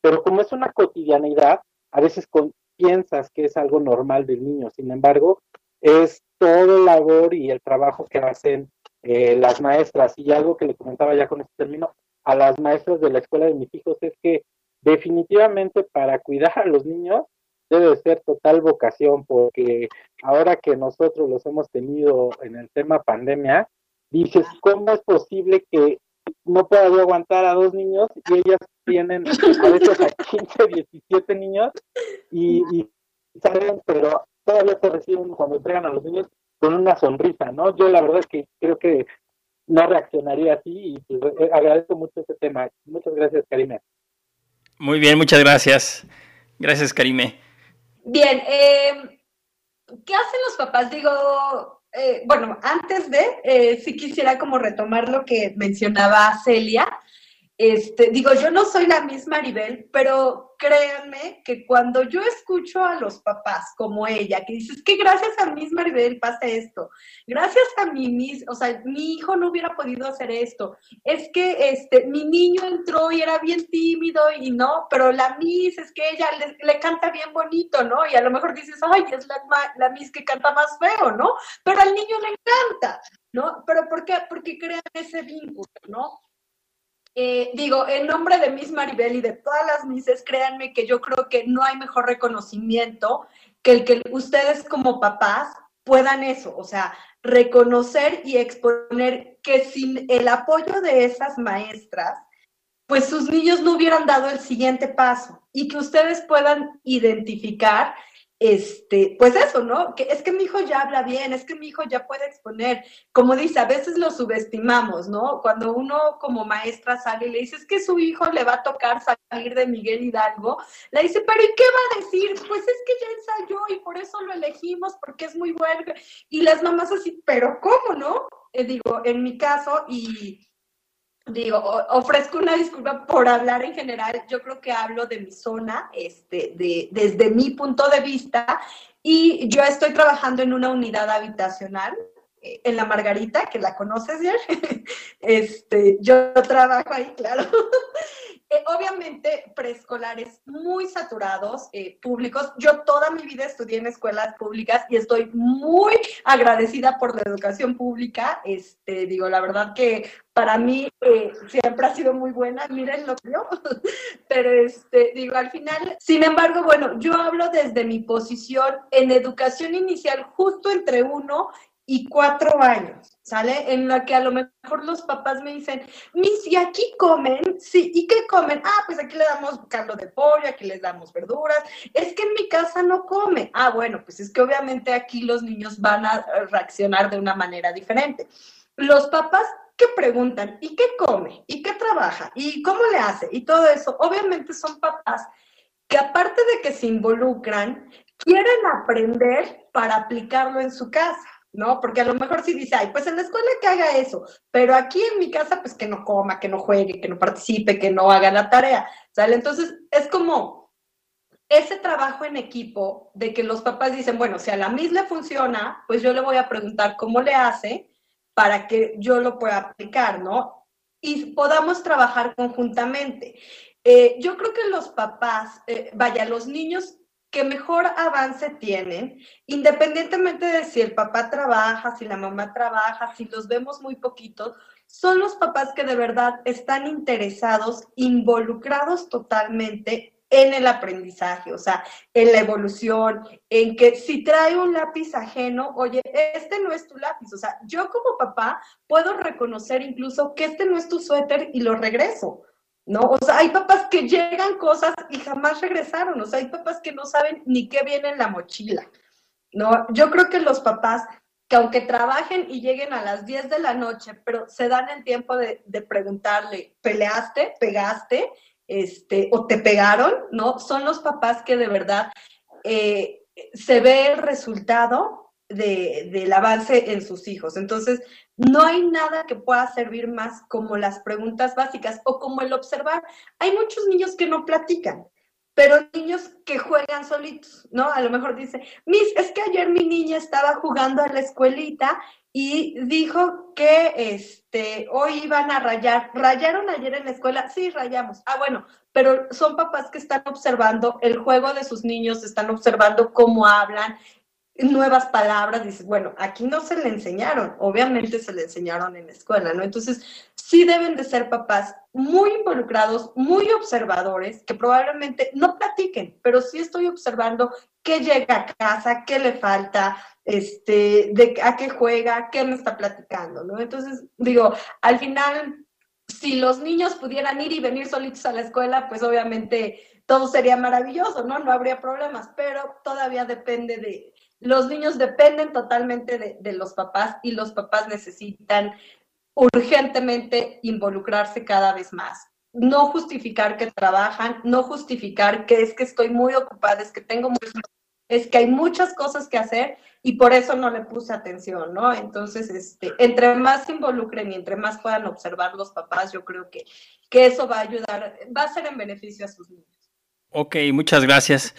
pero como es una cotidianidad, a veces piensas que es algo normal del niño, sin embargo, es todo el labor y el trabajo que hacen eh, las maestras. Y algo que le comentaba ya con este término a las maestras de la escuela de mis hijos es que definitivamente para cuidar a los niños debe ser total vocación, porque ahora que nosotros los hemos tenido en el tema pandemia, dices, ¿cómo es posible que no pueda aguantar a dos niños y ellas tienen a veces a 15, 17 niños y, y salen, pero todavía se reciben cuando entregan a los niños con una sonrisa, ¿no? Yo la verdad es que creo que no reaccionaría así y pues, eh, agradezco mucho este tema. Muchas gracias, Karime. Muy bien, muchas gracias. Gracias, Karime. Bien, eh, ¿qué hacen los papás? Digo, eh, bueno, antes de, eh, sí quisiera como retomar lo que mencionaba Celia. Este, digo, yo no soy la misma Maribel, pero créanme que cuando yo escucho a los papás como ella, que dices que gracias a Miss Maribel pasa esto, gracias a mi Miss, o sea, mi hijo no hubiera podido hacer esto, es que este, mi niño entró y era bien tímido y no, pero la Miss es que ella le, canta bien bonito, ¿no? Y a lo mejor dices, ay, es la, la Miss que canta más feo, ¿no? Pero al niño le encanta, ¿no? Pero ¿por qué? Porque crean ese vínculo, ¿no? Eh, digo, en nombre de Miss Maribel y de todas las Misses, créanme que yo creo que no hay mejor reconocimiento que el que ustedes como papás puedan eso, o sea, reconocer y exponer que sin el apoyo de esas maestras, pues sus niños no hubieran dado el siguiente paso y que ustedes puedan identificar este, pues eso, ¿no? Que es que mi hijo ya habla bien, es que mi hijo ya puede exponer. Como dice, a veces lo subestimamos, ¿no? Cuando uno como maestra sale y le dice, es que su hijo le va a tocar salir de Miguel Hidalgo, le dice, pero ¿y qué va a decir? Pues es que ya ensayó y por eso lo elegimos, porque es muy bueno. Y las mamás así, pero ¿cómo, no? Eh, digo, en mi caso, y digo, ofrezco una disculpa por hablar en general, yo creo que hablo de mi zona, este, de, desde mi punto de vista, y yo estoy trabajando en una unidad habitacional eh, en la Margarita, que la conoces, ya este, yo trabajo ahí, claro, Eh, obviamente, preescolares muy saturados, eh, públicos. Yo toda mi vida estudié en escuelas públicas y estoy muy agradecida por la educación pública. Este, digo, la verdad que para mí eh, siempre ha sido muy buena, miren lo que yo, pero este, digo, al final, sin embargo, bueno, yo hablo desde mi posición en educación inicial justo entre uno y cuatro años, ¿sale? En la que a lo mejor los papás me dicen, mis, ¿y aquí comen? Sí, ¿y qué comen? Ah, pues aquí le damos caldo de pollo, aquí les damos verduras. Es que en mi casa no come. Ah, bueno, pues es que obviamente aquí los niños van a reaccionar de una manera diferente. Los papás que preguntan, ¿y qué come? ¿Y qué trabaja? ¿Y cómo le hace? Y todo eso, obviamente son papás que aparte de que se involucran, quieren aprender para aplicarlo en su casa. ¿No? Porque a lo mejor sí dice, ay, pues en la escuela que haga eso, pero aquí en mi casa, pues que no coma, que no juegue, que no participe, que no haga la tarea, ¿sale? Entonces, es como ese trabajo en equipo de que los papás dicen, bueno, si a la misma le funciona, pues yo le voy a preguntar cómo le hace para que yo lo pueda aplicar, ¿no? Y podamos trabajar conjuntamente. Eh, yo creo que los papás, eh, vaya, los niños que mejor avance tienen, independientemente de si el papá trabaja, si la mamá trabaja, si los vemos muy poquitos, son los papás que de verdad están interesados, involucrados totalmente en el aprendizaje, o sea, en la evolución, en que si trae un lápiz ajeno, oye, este no es tu lápiz, o sea, yo como papá puedo reconocer incluso que este no es tu suéter y lo regreso, ¿no? O sea, hay papás que llegan cosas y jamás regresaron, o sea, hay papás que no saben ni qué viene en la mochila, ¿no? Yo creo que los papás que aunque trabajen y lleguen a las 10 de la noche, pero se dan el tiempo de, de preguntarle, ¿peleaste? ¿Pegaste? este, o te pegaron, ¿no? Son los papás que de verdad eh, se ve el resultado del avance en sus hijos. Entonces, no hay nada que pueda servir más como las preguntas básicas o como el observar. Hay muchos niños que no platican, pero niños que juegan solitos, ¿no? A lo mejor dice, Miss, es que ayer mi niña estaba jugando a la escuelita y dijo que este, hoy iban a rayar. ¿Rayaron ayer en la escuela? Sí, rayamos. Ah, bueno, pero son papás que están observando el juego de sus niños, están observando cómo hablan, nuevas palabras, dices, bueno, aquí no se le enseñaron, obviamente se le enseñaron en la escuela, ¿no? Entonces, sí deben de ser papás muy involucrados, muy observadores, que probablemente no platiquen, pero sí estoy observando qué llega a casa, qué le falta, este, de a qué juega, qué me está platicando, ¿no? Entonces, digo, al final, si los niños pudieran ir y venir solitos a la escuela, pues obviamente todo sería maravilloso, ¿no? No habría problemas, pero todavía depende de, los niños dependen totalmente de, los papás y los papás necesitan urgentemente involucrarse cada vez más. No justificar que trabajan, no justificar que es que estoy muy ocupada, es que tengo es que hay muchas cosas que hacer y por eso no le puse atención, ¿no? Entonces, este, entre más se involucren y entre más puedan observar los papás, yo creo que, que eso va a ayudar, va a ser en beneficio a sus niños. Ok, muchas gracias.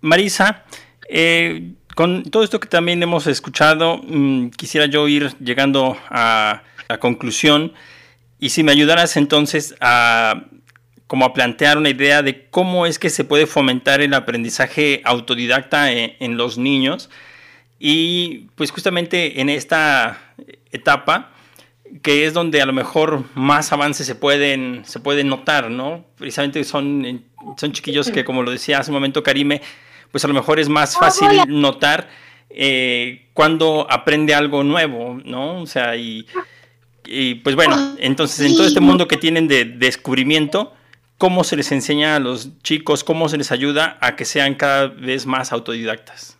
Marisa, eh, con todo esto que también hemos escuchado, mm, quisiera yo ir llegando a la conclusión y si me ayudaras entonces a como a plantear una idea de cómo es que se puede fomentar el aprendizaje autodidacta en, en los niños y pues justamente en esta etapa que es donde a lo mejor más avances se pueden, se pueden notar, ¿no? Precisamente son, son chiquillos que, como lo decía hace un momento Karime, pues a lo mejor es más fácil notar eh, cuando aprende algo nuevo, ¿no? O sea, y, pues bueno, entonces en todo este mundo que tienen de, descubrimiento, ¿cómo se les enseña a los chicos, cómo se les ayuda a que sean cada vez más autodidactas?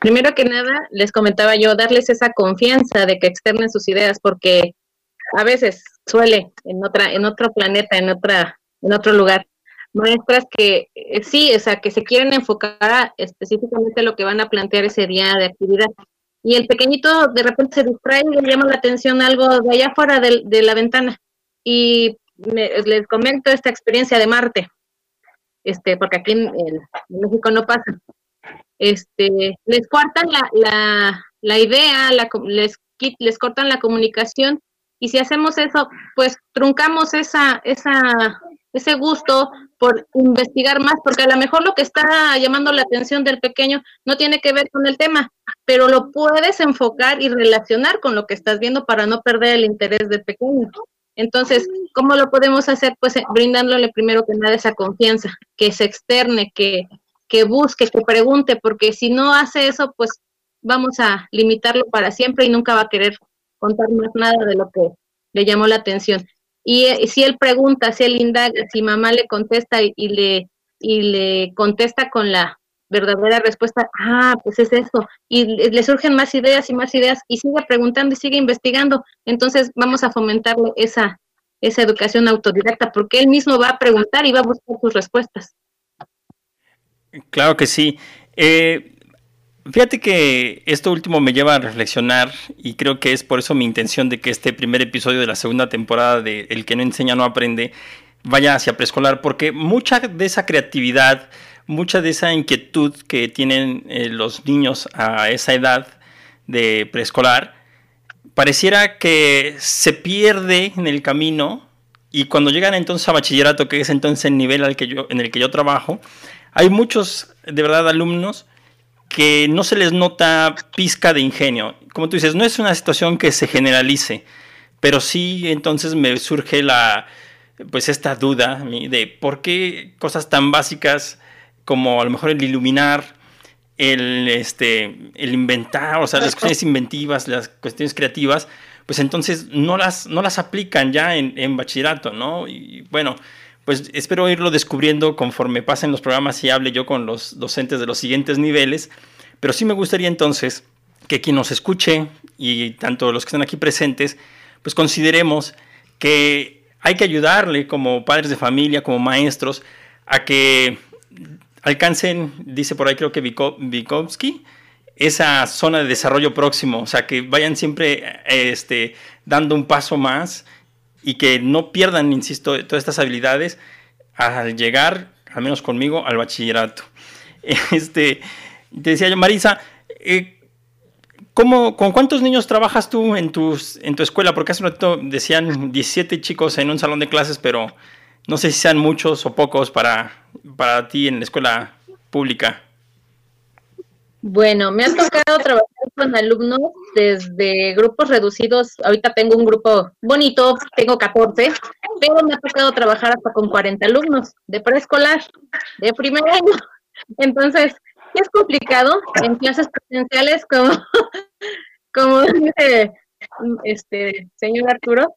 Primero que nada, les comentaba yo, darles esa confianza de que externen sus ideas, porque a veces suele en otra, en otro planeta, en otra, en otro lugar, maestras que eh, sí, o sea, que se quieren enfocar a específicamente lo que van a plantear ese día de actividad. Y el pequeñito de repente se distrae y le llama la atención algo de allá afuera de, la ventana. Y les comento esta experiencia de Marte, este, porque aquí en, México no pasa. Este, les cortan la, la, la idea, les, les cortan la comunicación y si hacemos eso, pues truncamos esa, esa, ese gusto por investigar más, porque a lo mejor lo que está llamando la atención del pequeño no tiene que ver con el tema, pero lo puedes enfocar y relacionar con lo que estás viendo para no perder el interés del pequeño. Entonces, ¿cómo lo podemos hacer? Pues eh, brindándole primero que nada esa confianza, que se externe, que, que busque, que pregunte, porque si no hace eso, pues vamos a limitarlo para siempre y nunca va a querer contar más nada de lo que le llamó la atención. Y eh, si él pregunta, si él indaga, si mamá le contesta y, le y le contesta con la verdadera respuesta, ah, pues es eso, y le, surgen más ideas y más ideas, y sigue preguntando y sigue investigando, entonces vamos a fomentarle esa, esa educación autodidacta, porque él mismo va a preguntar y va a buscar sus respuestas. Claro que sí. Eh, fíjate que esto último me lleva a reflexionar y creo que es por eso mi intención de que este primer episodio de la segunda temporada de El que no enseña no aprende vaya hacia preescolar, porque mucha de esa creatividad, mucha de esa inquietud que tienen eh, los niños a esa edad de preescolar, pareciera que se pierde en el camino y cuando llegan entonces a bachillerato, que es entonces el nivel al que yo, en el que yo trabajo, hay muchos, de verdad, alumnos que no se les nota pizca de ingenio. Como tú dices, no es una situación que se generalice, pero sí entonces me surge la, pues esta duda de por qué cosas tan básicas como a lo mejor el iluminar, el, este, el inventar, o sea, las cuestiones inventivas, las cuestiones creativas, pues entonces no las, no las aplican ya en, en bachillerato, ¿no? Y bueno, pues espero irlo descubriendo conforme pasen los programas y hable yo con los docentes de los siguientes niveles, pero sí me gustaría entonces que quien nos escuche y tanto los que están aquí presentes, pues consideremos que hay que ayudarle como padres de familia, como maestros, a que alcancen, dice por ahí creo que Vikovsky, esa zona de desarrollo próximo, o sea, que vayan siempre este, dando un paso más y que no pierdan, insisto, todas estas habilidades al llegar, al menos conmigo, al bachillerato. Este, te decía yo, Marisa, eh, ¿Cómo, ¿Con cuántos niños trabajas tú en, tus, en tu escuela? Porque hace un rato decían 17 chicos en un salón de clases, pero no sé si sean muchos o pocos para, para ti en la escuela pública. Bueno, me ha tocado trabajar con alumnos desde grupos reducidos. Ahorita tengo un grupo bonito, tengo 14, pero me ha tocado trabajar hasta con 40 alumnos de preescolar, de primer año. Entonces, es complicado en clases presenciales, como, como dice este señor Arturo.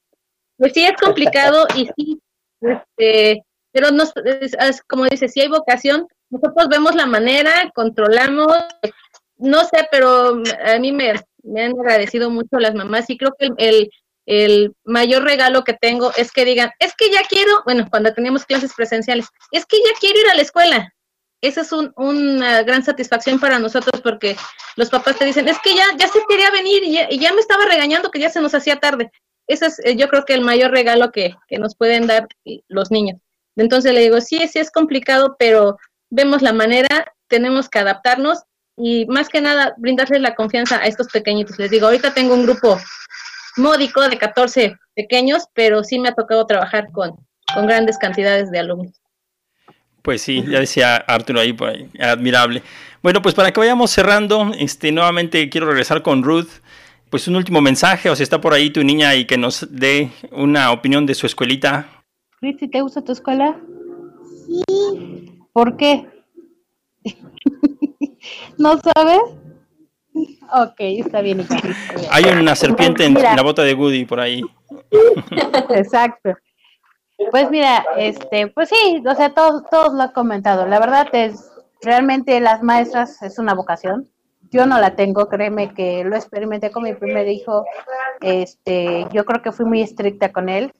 Pues sí, es complicado y sí, este, pero no, es, como dice, si hay vocación, nosotros vemos la manera, controlamos, no sé, pero a mí me, me han agradecido mucho las mamás y creo que el, el mayor regalo que tengo es que digan, es que ya quiero, bueno, cuando teníamos clases presenciales, es que ya quiero ir a la escuela, esa es una gran satisfacción para nosotros porque los papás te dicen, es que ya, ya se quería venir y ya, me estaba regañando que ya se nos hacía tarde. Ese es eh, yo creo que el mayor regalo que, nos pueden dar los niños. Entonces le digo, sí, sí es complicado, pero vemos la manera, tenemos que adaptarnos y más que nada brindarles la confianza a estos pequeñitos. Les digo, ahorita tengo un grupo módico de 14 pequeños, pero sí me ha tocado trabajar con, con grandes cantidades de alumnos. Pues sí, ya decía Arturo ahí, admirable. Bueno, pues para que vayamos cerrando, este, nuevamente quiero regresar con Ruth. Pues un último mensaje, o si está por ahí tu niña y que nos dé una opinión de su escuelita. Ruth, ¿te gusta tu escuela? Sí. ¿Por qué? ¿No sabes? Ok, está bien. Hay una serpiente en la bota de Woody por ahí. Exacto. Pues mira, este, pues sí, o sea, todos, todos lo han comentado. La verdad es, realmente las maestras es una vocación. Yo no la tengo, créeme que lo experimenté con mi primer hijo. Este, yo creo que fui muy estricta con él.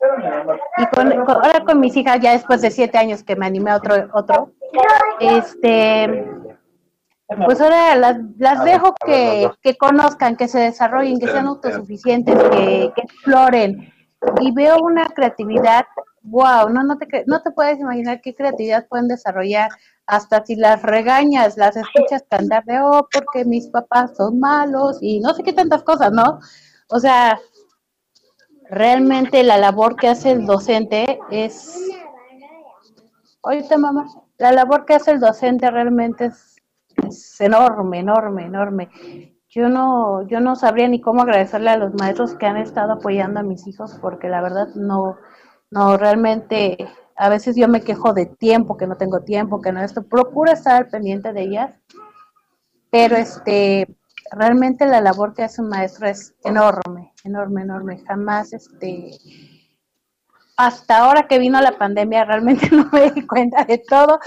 Y con, ahora con mis hijas, ya después de siete años que me animé a otro, otro, este, pues ahora las, las dejo que, que conozcan, que se desarrollen, que sean autosuficientes, que, que exploren. Y veo una creatividad wow, no, no, te, no te puedes imaginar qué creatividad pueden desarrollar. Hasta si las regañas, las escuchas cantar de, oh, porque mis papás son malos y no sé qué tantas cosas, ¿no? O sea, realmente la labor que hace el docente es... Oíste, mamá, la labor que hace el docente realmente es, enorme, enorme, enorme yo no, yo no sabría ni cómo agradecerle a los maestros que han estado apoyando a mis hijos, porque la verdad no, no, realmente a veces yo me quejo de tiempo, que no tengo tiempo, que no esto, procuro estar pendiente de ellas, pero este, realmente la labor que hace un maestro es enorme, enorme, enorme. Jamás, este, hasta ahora que vino la pandemia, realmente no me di cuenta de todo,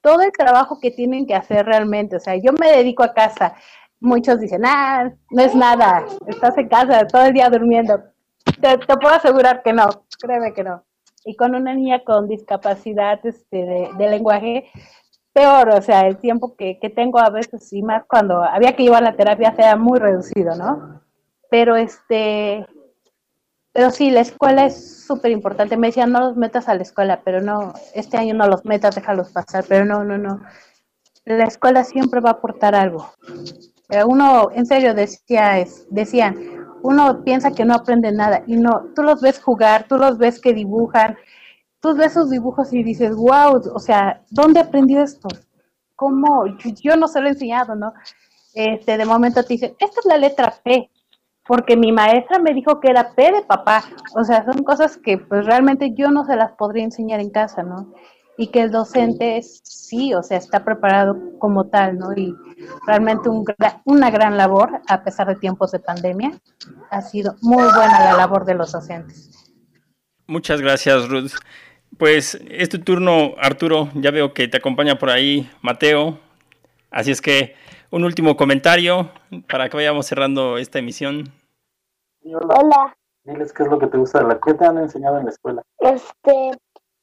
todo el trabajo que tienen que hacer realmente. O sea, yo me dedico a casa. Muchos dicen, ah, no es nada, estás en casa todo el día durmiendo. Te, puedo asegurar que no, créeme que no. Y con una niña con discapacidad este, de, lenguaje, peor, o sea, el tiempo que, que, tengo a veces y más cuando había que llevar la terapia sea muy reducido, ¿no? Pero este, pero sí, la escuela es súper importante. Me decían, no los metas a la escuela, pero no, este año no los metas, déjalos pasar, pero no, no, no. La escuela siempre va a aportar algo. Uno, en serio, decía, es, decían, uno piensa que no aprende nada y no, tú los ves jugar, tú los ves que dibujan, tú ves sus dibujos y dices, wow, o sea, ¿dónde aprendió esto? ¿Cómo? Yo no se lo he enseñado, ¿no? Este, de momento te dicen, esta es la letra P, porque mi maestra me dijo que era P de papá. O sea, son cosas que pues realmente yo no se las podría enseñar en casa, ¿no? Y que el docente sí, o sea, está preparado como tal, ¿no? Y realmente un, una gran labor, a pesar de tiempos de pandemia, ha sido muy buena la labor de los docentes. Muchas gracias, Ruth. Pues es tu turno, Arturo. Ya veo que te acompaña por ahí Mateo. Así es que un último comentario para que vayamos cerrando esta emisión. Hola. Diles qué es lo que te gusta de la ¿Qué te han enseñado en la escuela? Este,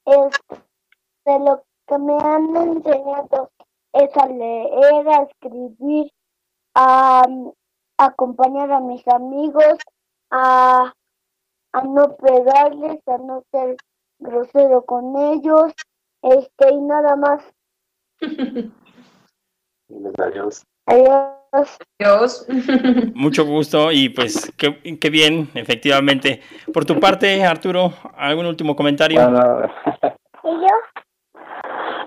de lo que me han enseñado es a leer, a escribir, a, acompañar a mis amigos, a, a no pegarles, a no ser grosero con ellos, este y nada más. adiós. Adiós. Mucho gusto y pues qué, qué, bien, efectivamente. Por tu parte, Arturo, ¿algún último comentario? ¿Y yo?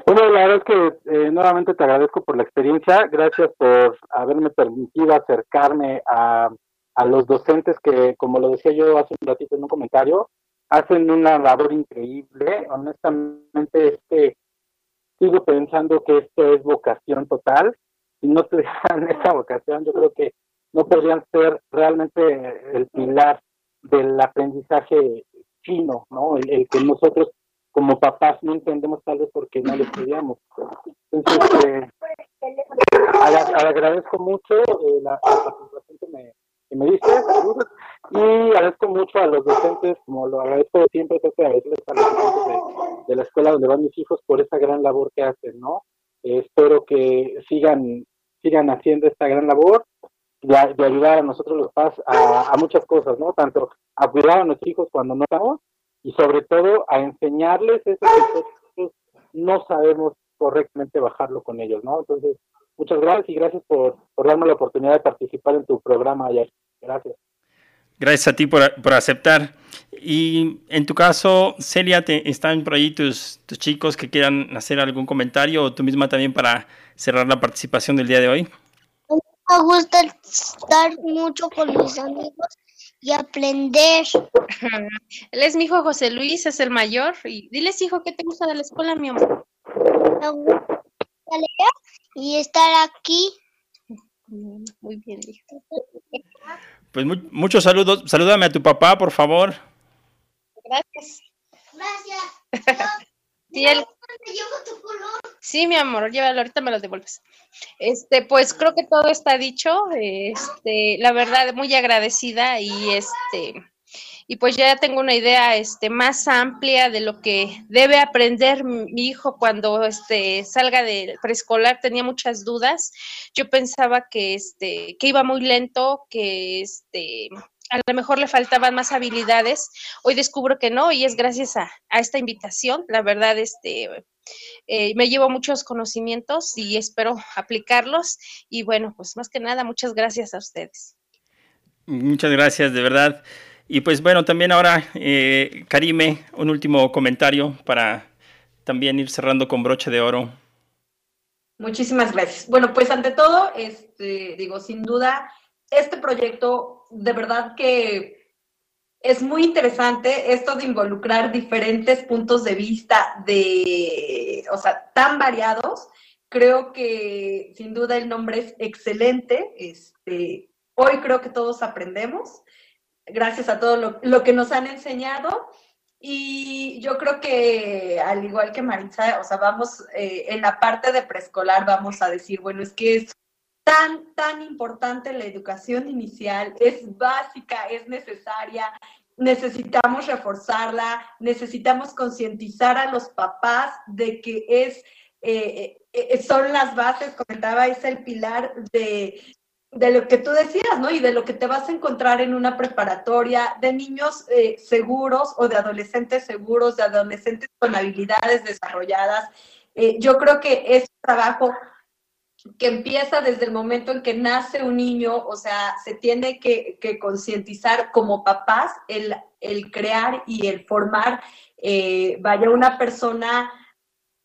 Bueno, la verdad es que eh, nuevamente te agradezco por la experiencia. Gracias por haberme permitido acercarme a, a los docentes que, como lo decía yo hace un ratito en un comentario, hacen una labor increíble. Honestamente, este, sigo pensando que esto es vocación total si no tuvieran esa vocación, yo creo que no podrían ser realmente el pilar del aprendizaje chino, ¿no? El, que nosotros como papás no entendemos tal vez porque no lo estudiamos. Entonces, eh, agradezco mucho eh, la, participación que me, que me diste y agradezco mucho a los docentes, como lo agradezco siempre, tengo que a los docentes de, la escuela donde van mis hijos por esa gran labor que hacen, ¿no? Espero que sigan sigan haciendo esta gran labor de, ayudar a nosotros los padres a, muchas cosas, ¿no? Tanto a cuidar a nuestros hijos cuando no estamos y sobre todo a enseñarles eso que nosotros no sabemos correctamente bajarlo con ellos, ¿no? Entonces, muchas gracias y gracias por darme la oportunidad de participar en tu programa ayer. Gracias. Gracias a ti por, por, aceptar. Y en tu caso, Celia, te, ¿están por ahí tus, tus, chicos que quieran hacer algún comentario o tú misma también para cerrar la participación del día de hoy? Me gusta estar mucho con mis amigos y aprender. Él es mi hijo José Luis, es el mayor. Y diles, hijo, ¿qué te gusta de la escuela, mi amor? Me gusta leer y estar aquí. Muy bien, hijo. Pues muchos saludos. Salúdame a tu papá, por favor. Gracias. Gracias. sí, sí, mi amor, llévalo, ahorita me lo devuelves. Este, pues creo que todo está dicho. Este, la verdad, muy agradecida y este y pues ya tengo una idea este, más amplia de lo que debe aprender mi hijo cuando este, salga de preescolar. Tenía muchas dudas. Yo pensaba que, este, que iba muy lento, que este, a lo mejor le faltaban más habilidades. Hoy descubro que no y es gracias a, esta invitación. La verdad, este, eh, me llevo muchos conocimientos y espero aplicarlos. Y bueno, pues más que nada, muchas gracias a ustedes. Muchas gracias, de verdad. Y pues bueno, también ahora, eh, Karime, un último comentario para también ir cerrando con broche de oro. Muchísimas gracias. Bueno, pues ante todo, este, digo, sin duda, este proyecto de verdad que es muy interesante esto de involucrar diferentes puntos de vista de, o sea, tan variados. Creo que sin duda el nombre es excelente. Este, hoy creo que todos aprendemos gracias a todo lo, que nos han enseñado. Y yo creo que al igual que Maritza, o sea, vamos eh, en la parte de preescolar, vamos a decir, bueno, es que es tan, tan importante la educación inicial, es básica, es necesaria, necesitamos reforzarla, necesitamos concientizar a los papás de que es, eh, eh, son las bases, comentaba, es el pilar de, de lo que tú decías, ¿no? Y de lo que te vas a encontrar en una preparatoria, de niños eh, seguros o de adolescentes seguros, de adolescentes con habilidades desarrolladas. Eh, yo creo que es trabajo que empieza desde el momento en que nace un niño, o sea, se tiene que, concientizar como papás el, el, crear y el formar, eh, vaya, una persona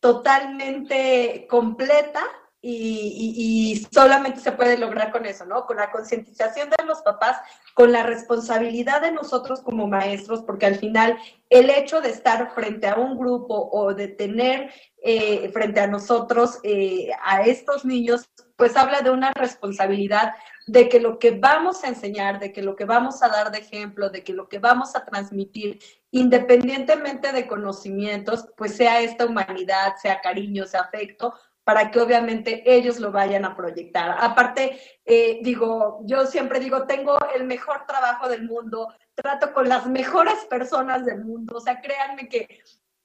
totalmente completa y, solamente se puede lograr con eso, ¿no? Con la concientización de los papás, con la responsabilidad de nosotros como maestros, porque al final el hecho de estar frente a un grupo o de tener eh, frente a nosotros eh, a estos niños, pues habla de una responsabilidad de que lo que vamos a enseñar, de que lo que vamos a dar de ejemplo, de que lo que vamos a transmitir, independientemente de conocimientos, pues sea esta humanidad, sea cariño, sea afecto, para que obviamente ellos lo vayan a proyectar. Aparte, eh, digo, yo siempre digo, tengo el mejor trabajo del mundo, trato con las mejores personas del mundo, o sea, créanme que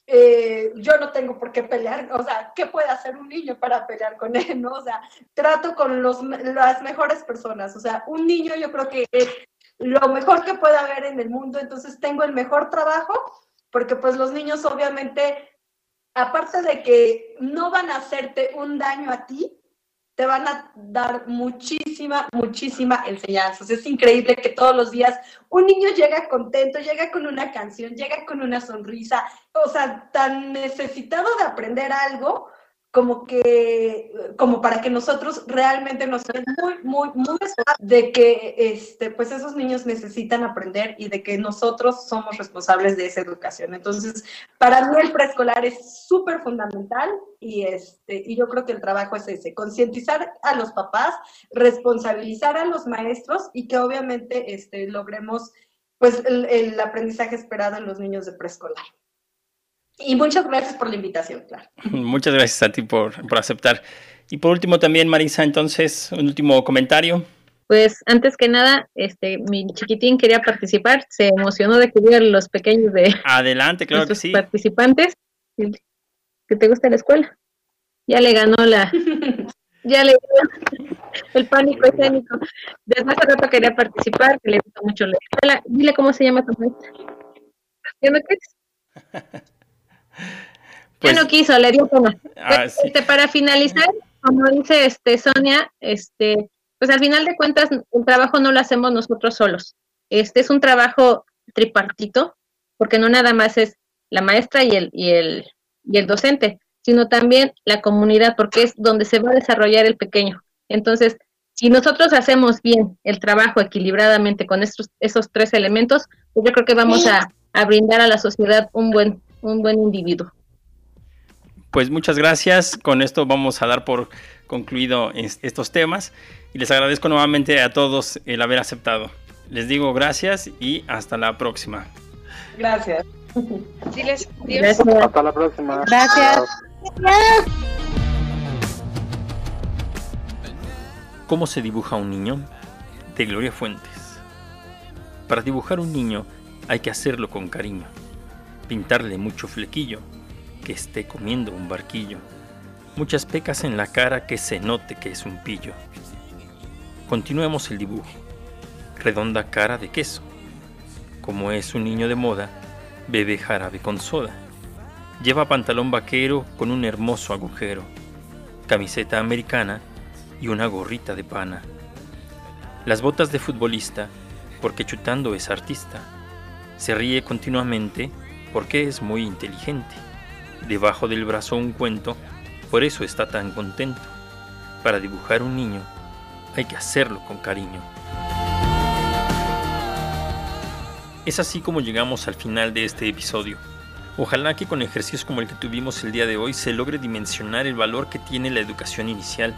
eh, yo no tengo por qué pelear, o sea, ¿qué puede hacer un niño para pelear con él, no? O sea, trato con los, las mejores personas, o sea, un niño yo creo que es lo mejor que puede haber en el mundo, entonces tengo el mejor trabajo, porque pues los niños obviamente aparte de que no van a hacerte un daño a ti, te van a dar muchísima, muchísima enseñanza. es increíble que todos los días un niño llega contento, llega con una canción, llega con una sonrisa, o sea, tan necesitado de aprender algo como que, como para que nosotros realmente nos muy, muy, muy de que este, pues esos niños necesitan aprender y de que nosotros somos responsables de esa educación. Entonces, para mí el preescolar es súper fundamental y, este, y yo creo que el trabajo es ese, concientizar a los papás, responsabilizar a los maestros y que obviamente este, logremos pues el, el aprendizaje esperado en los niños de preescolar. Y muchas gracias por la invitación, claro. Muchas gracias a ti por, aceptar. Y por último también, Marisa, entonces, un último comentario. Pues antes que nada, este, mi chiquitín quería participar, se emocionó de que vieran los pequeños de Adelante, claro que sí. participantes. Que te gusta la escuela. Ya le ganó la, ya le ganó el pánico escénico. Desde hace rato quería participar, que le gusta mucho la escuela. Dile cómo se llama tu maestra. ¿Ya me crees? ya no pues, quiso, le dio pena. Ah, este, para finalizar, como dice este Sonia, este, pues al final de cuentas el trabajo no lo hacemos nosotros solos. Este es un trabajo tripartito, porque no nada más es la maestra y el, y el, y el docente, sino también la comunidad, porque es donde se va a desarrollar el pequeño. Entonces, si nosotros hacemos bien el trabajo equilibradamente con estos, esos tres elementos, pues yo creo que vamos a, a brindar a la sociedad un buen, un buen individuo. Pues muchas gracias. Con esto vamos a dar por concluido estos temas y les agradezco nuevamente a todos el haber aceptado. Les digo gracias y hasta la próxima. Gracias. Hasta la próxima. Gracias. ¿Cómo se dibuja un niño? De Gloria Fuentes. Para dibujar un niño hay que hacerlo con cariño, pintarle mucho flequillo que esté comiendo un barquillo. Muchas pecas en la cara que se note que es un pillo. Continuemos el dibujo. Redonda cara de queso. Como es un niño de moda, bebe jarabe con soda. Lleva pantalón vaquero con un hermoso agujero, camiseta americana y una gorrita de pana. Las botas de futbolista, porque chutando es artista. Se ríe continuamente porque es muy inteligente debajo del brazo un cuento, por eso está tan contento. Para dibujar un niño hay que hacerlo con cariño. Es así como llegamos al final de este episodio. Ojalá que con ejercicios como el que tuvimos el día de hoy se logre dimensionar el valor que tiene la educación inicial,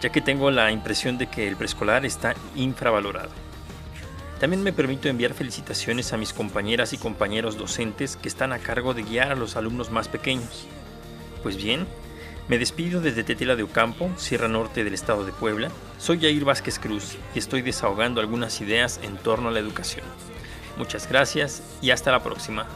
ya que tengo la impresión de que el preescolar está infravalorado. También me permito enviar felicitaciones a mis compañeras y compañeros docentes que están a cargo de guiar a los alumnos más pequeños. Pues bien, me despido desde Tetela de Ocampo, Sierra Norte del estado de Puebla. Soy Jair Vázquez Cruz y estoy desahogando algunas ideas en torno a la educación. Muchas gracias y hasta la próxima.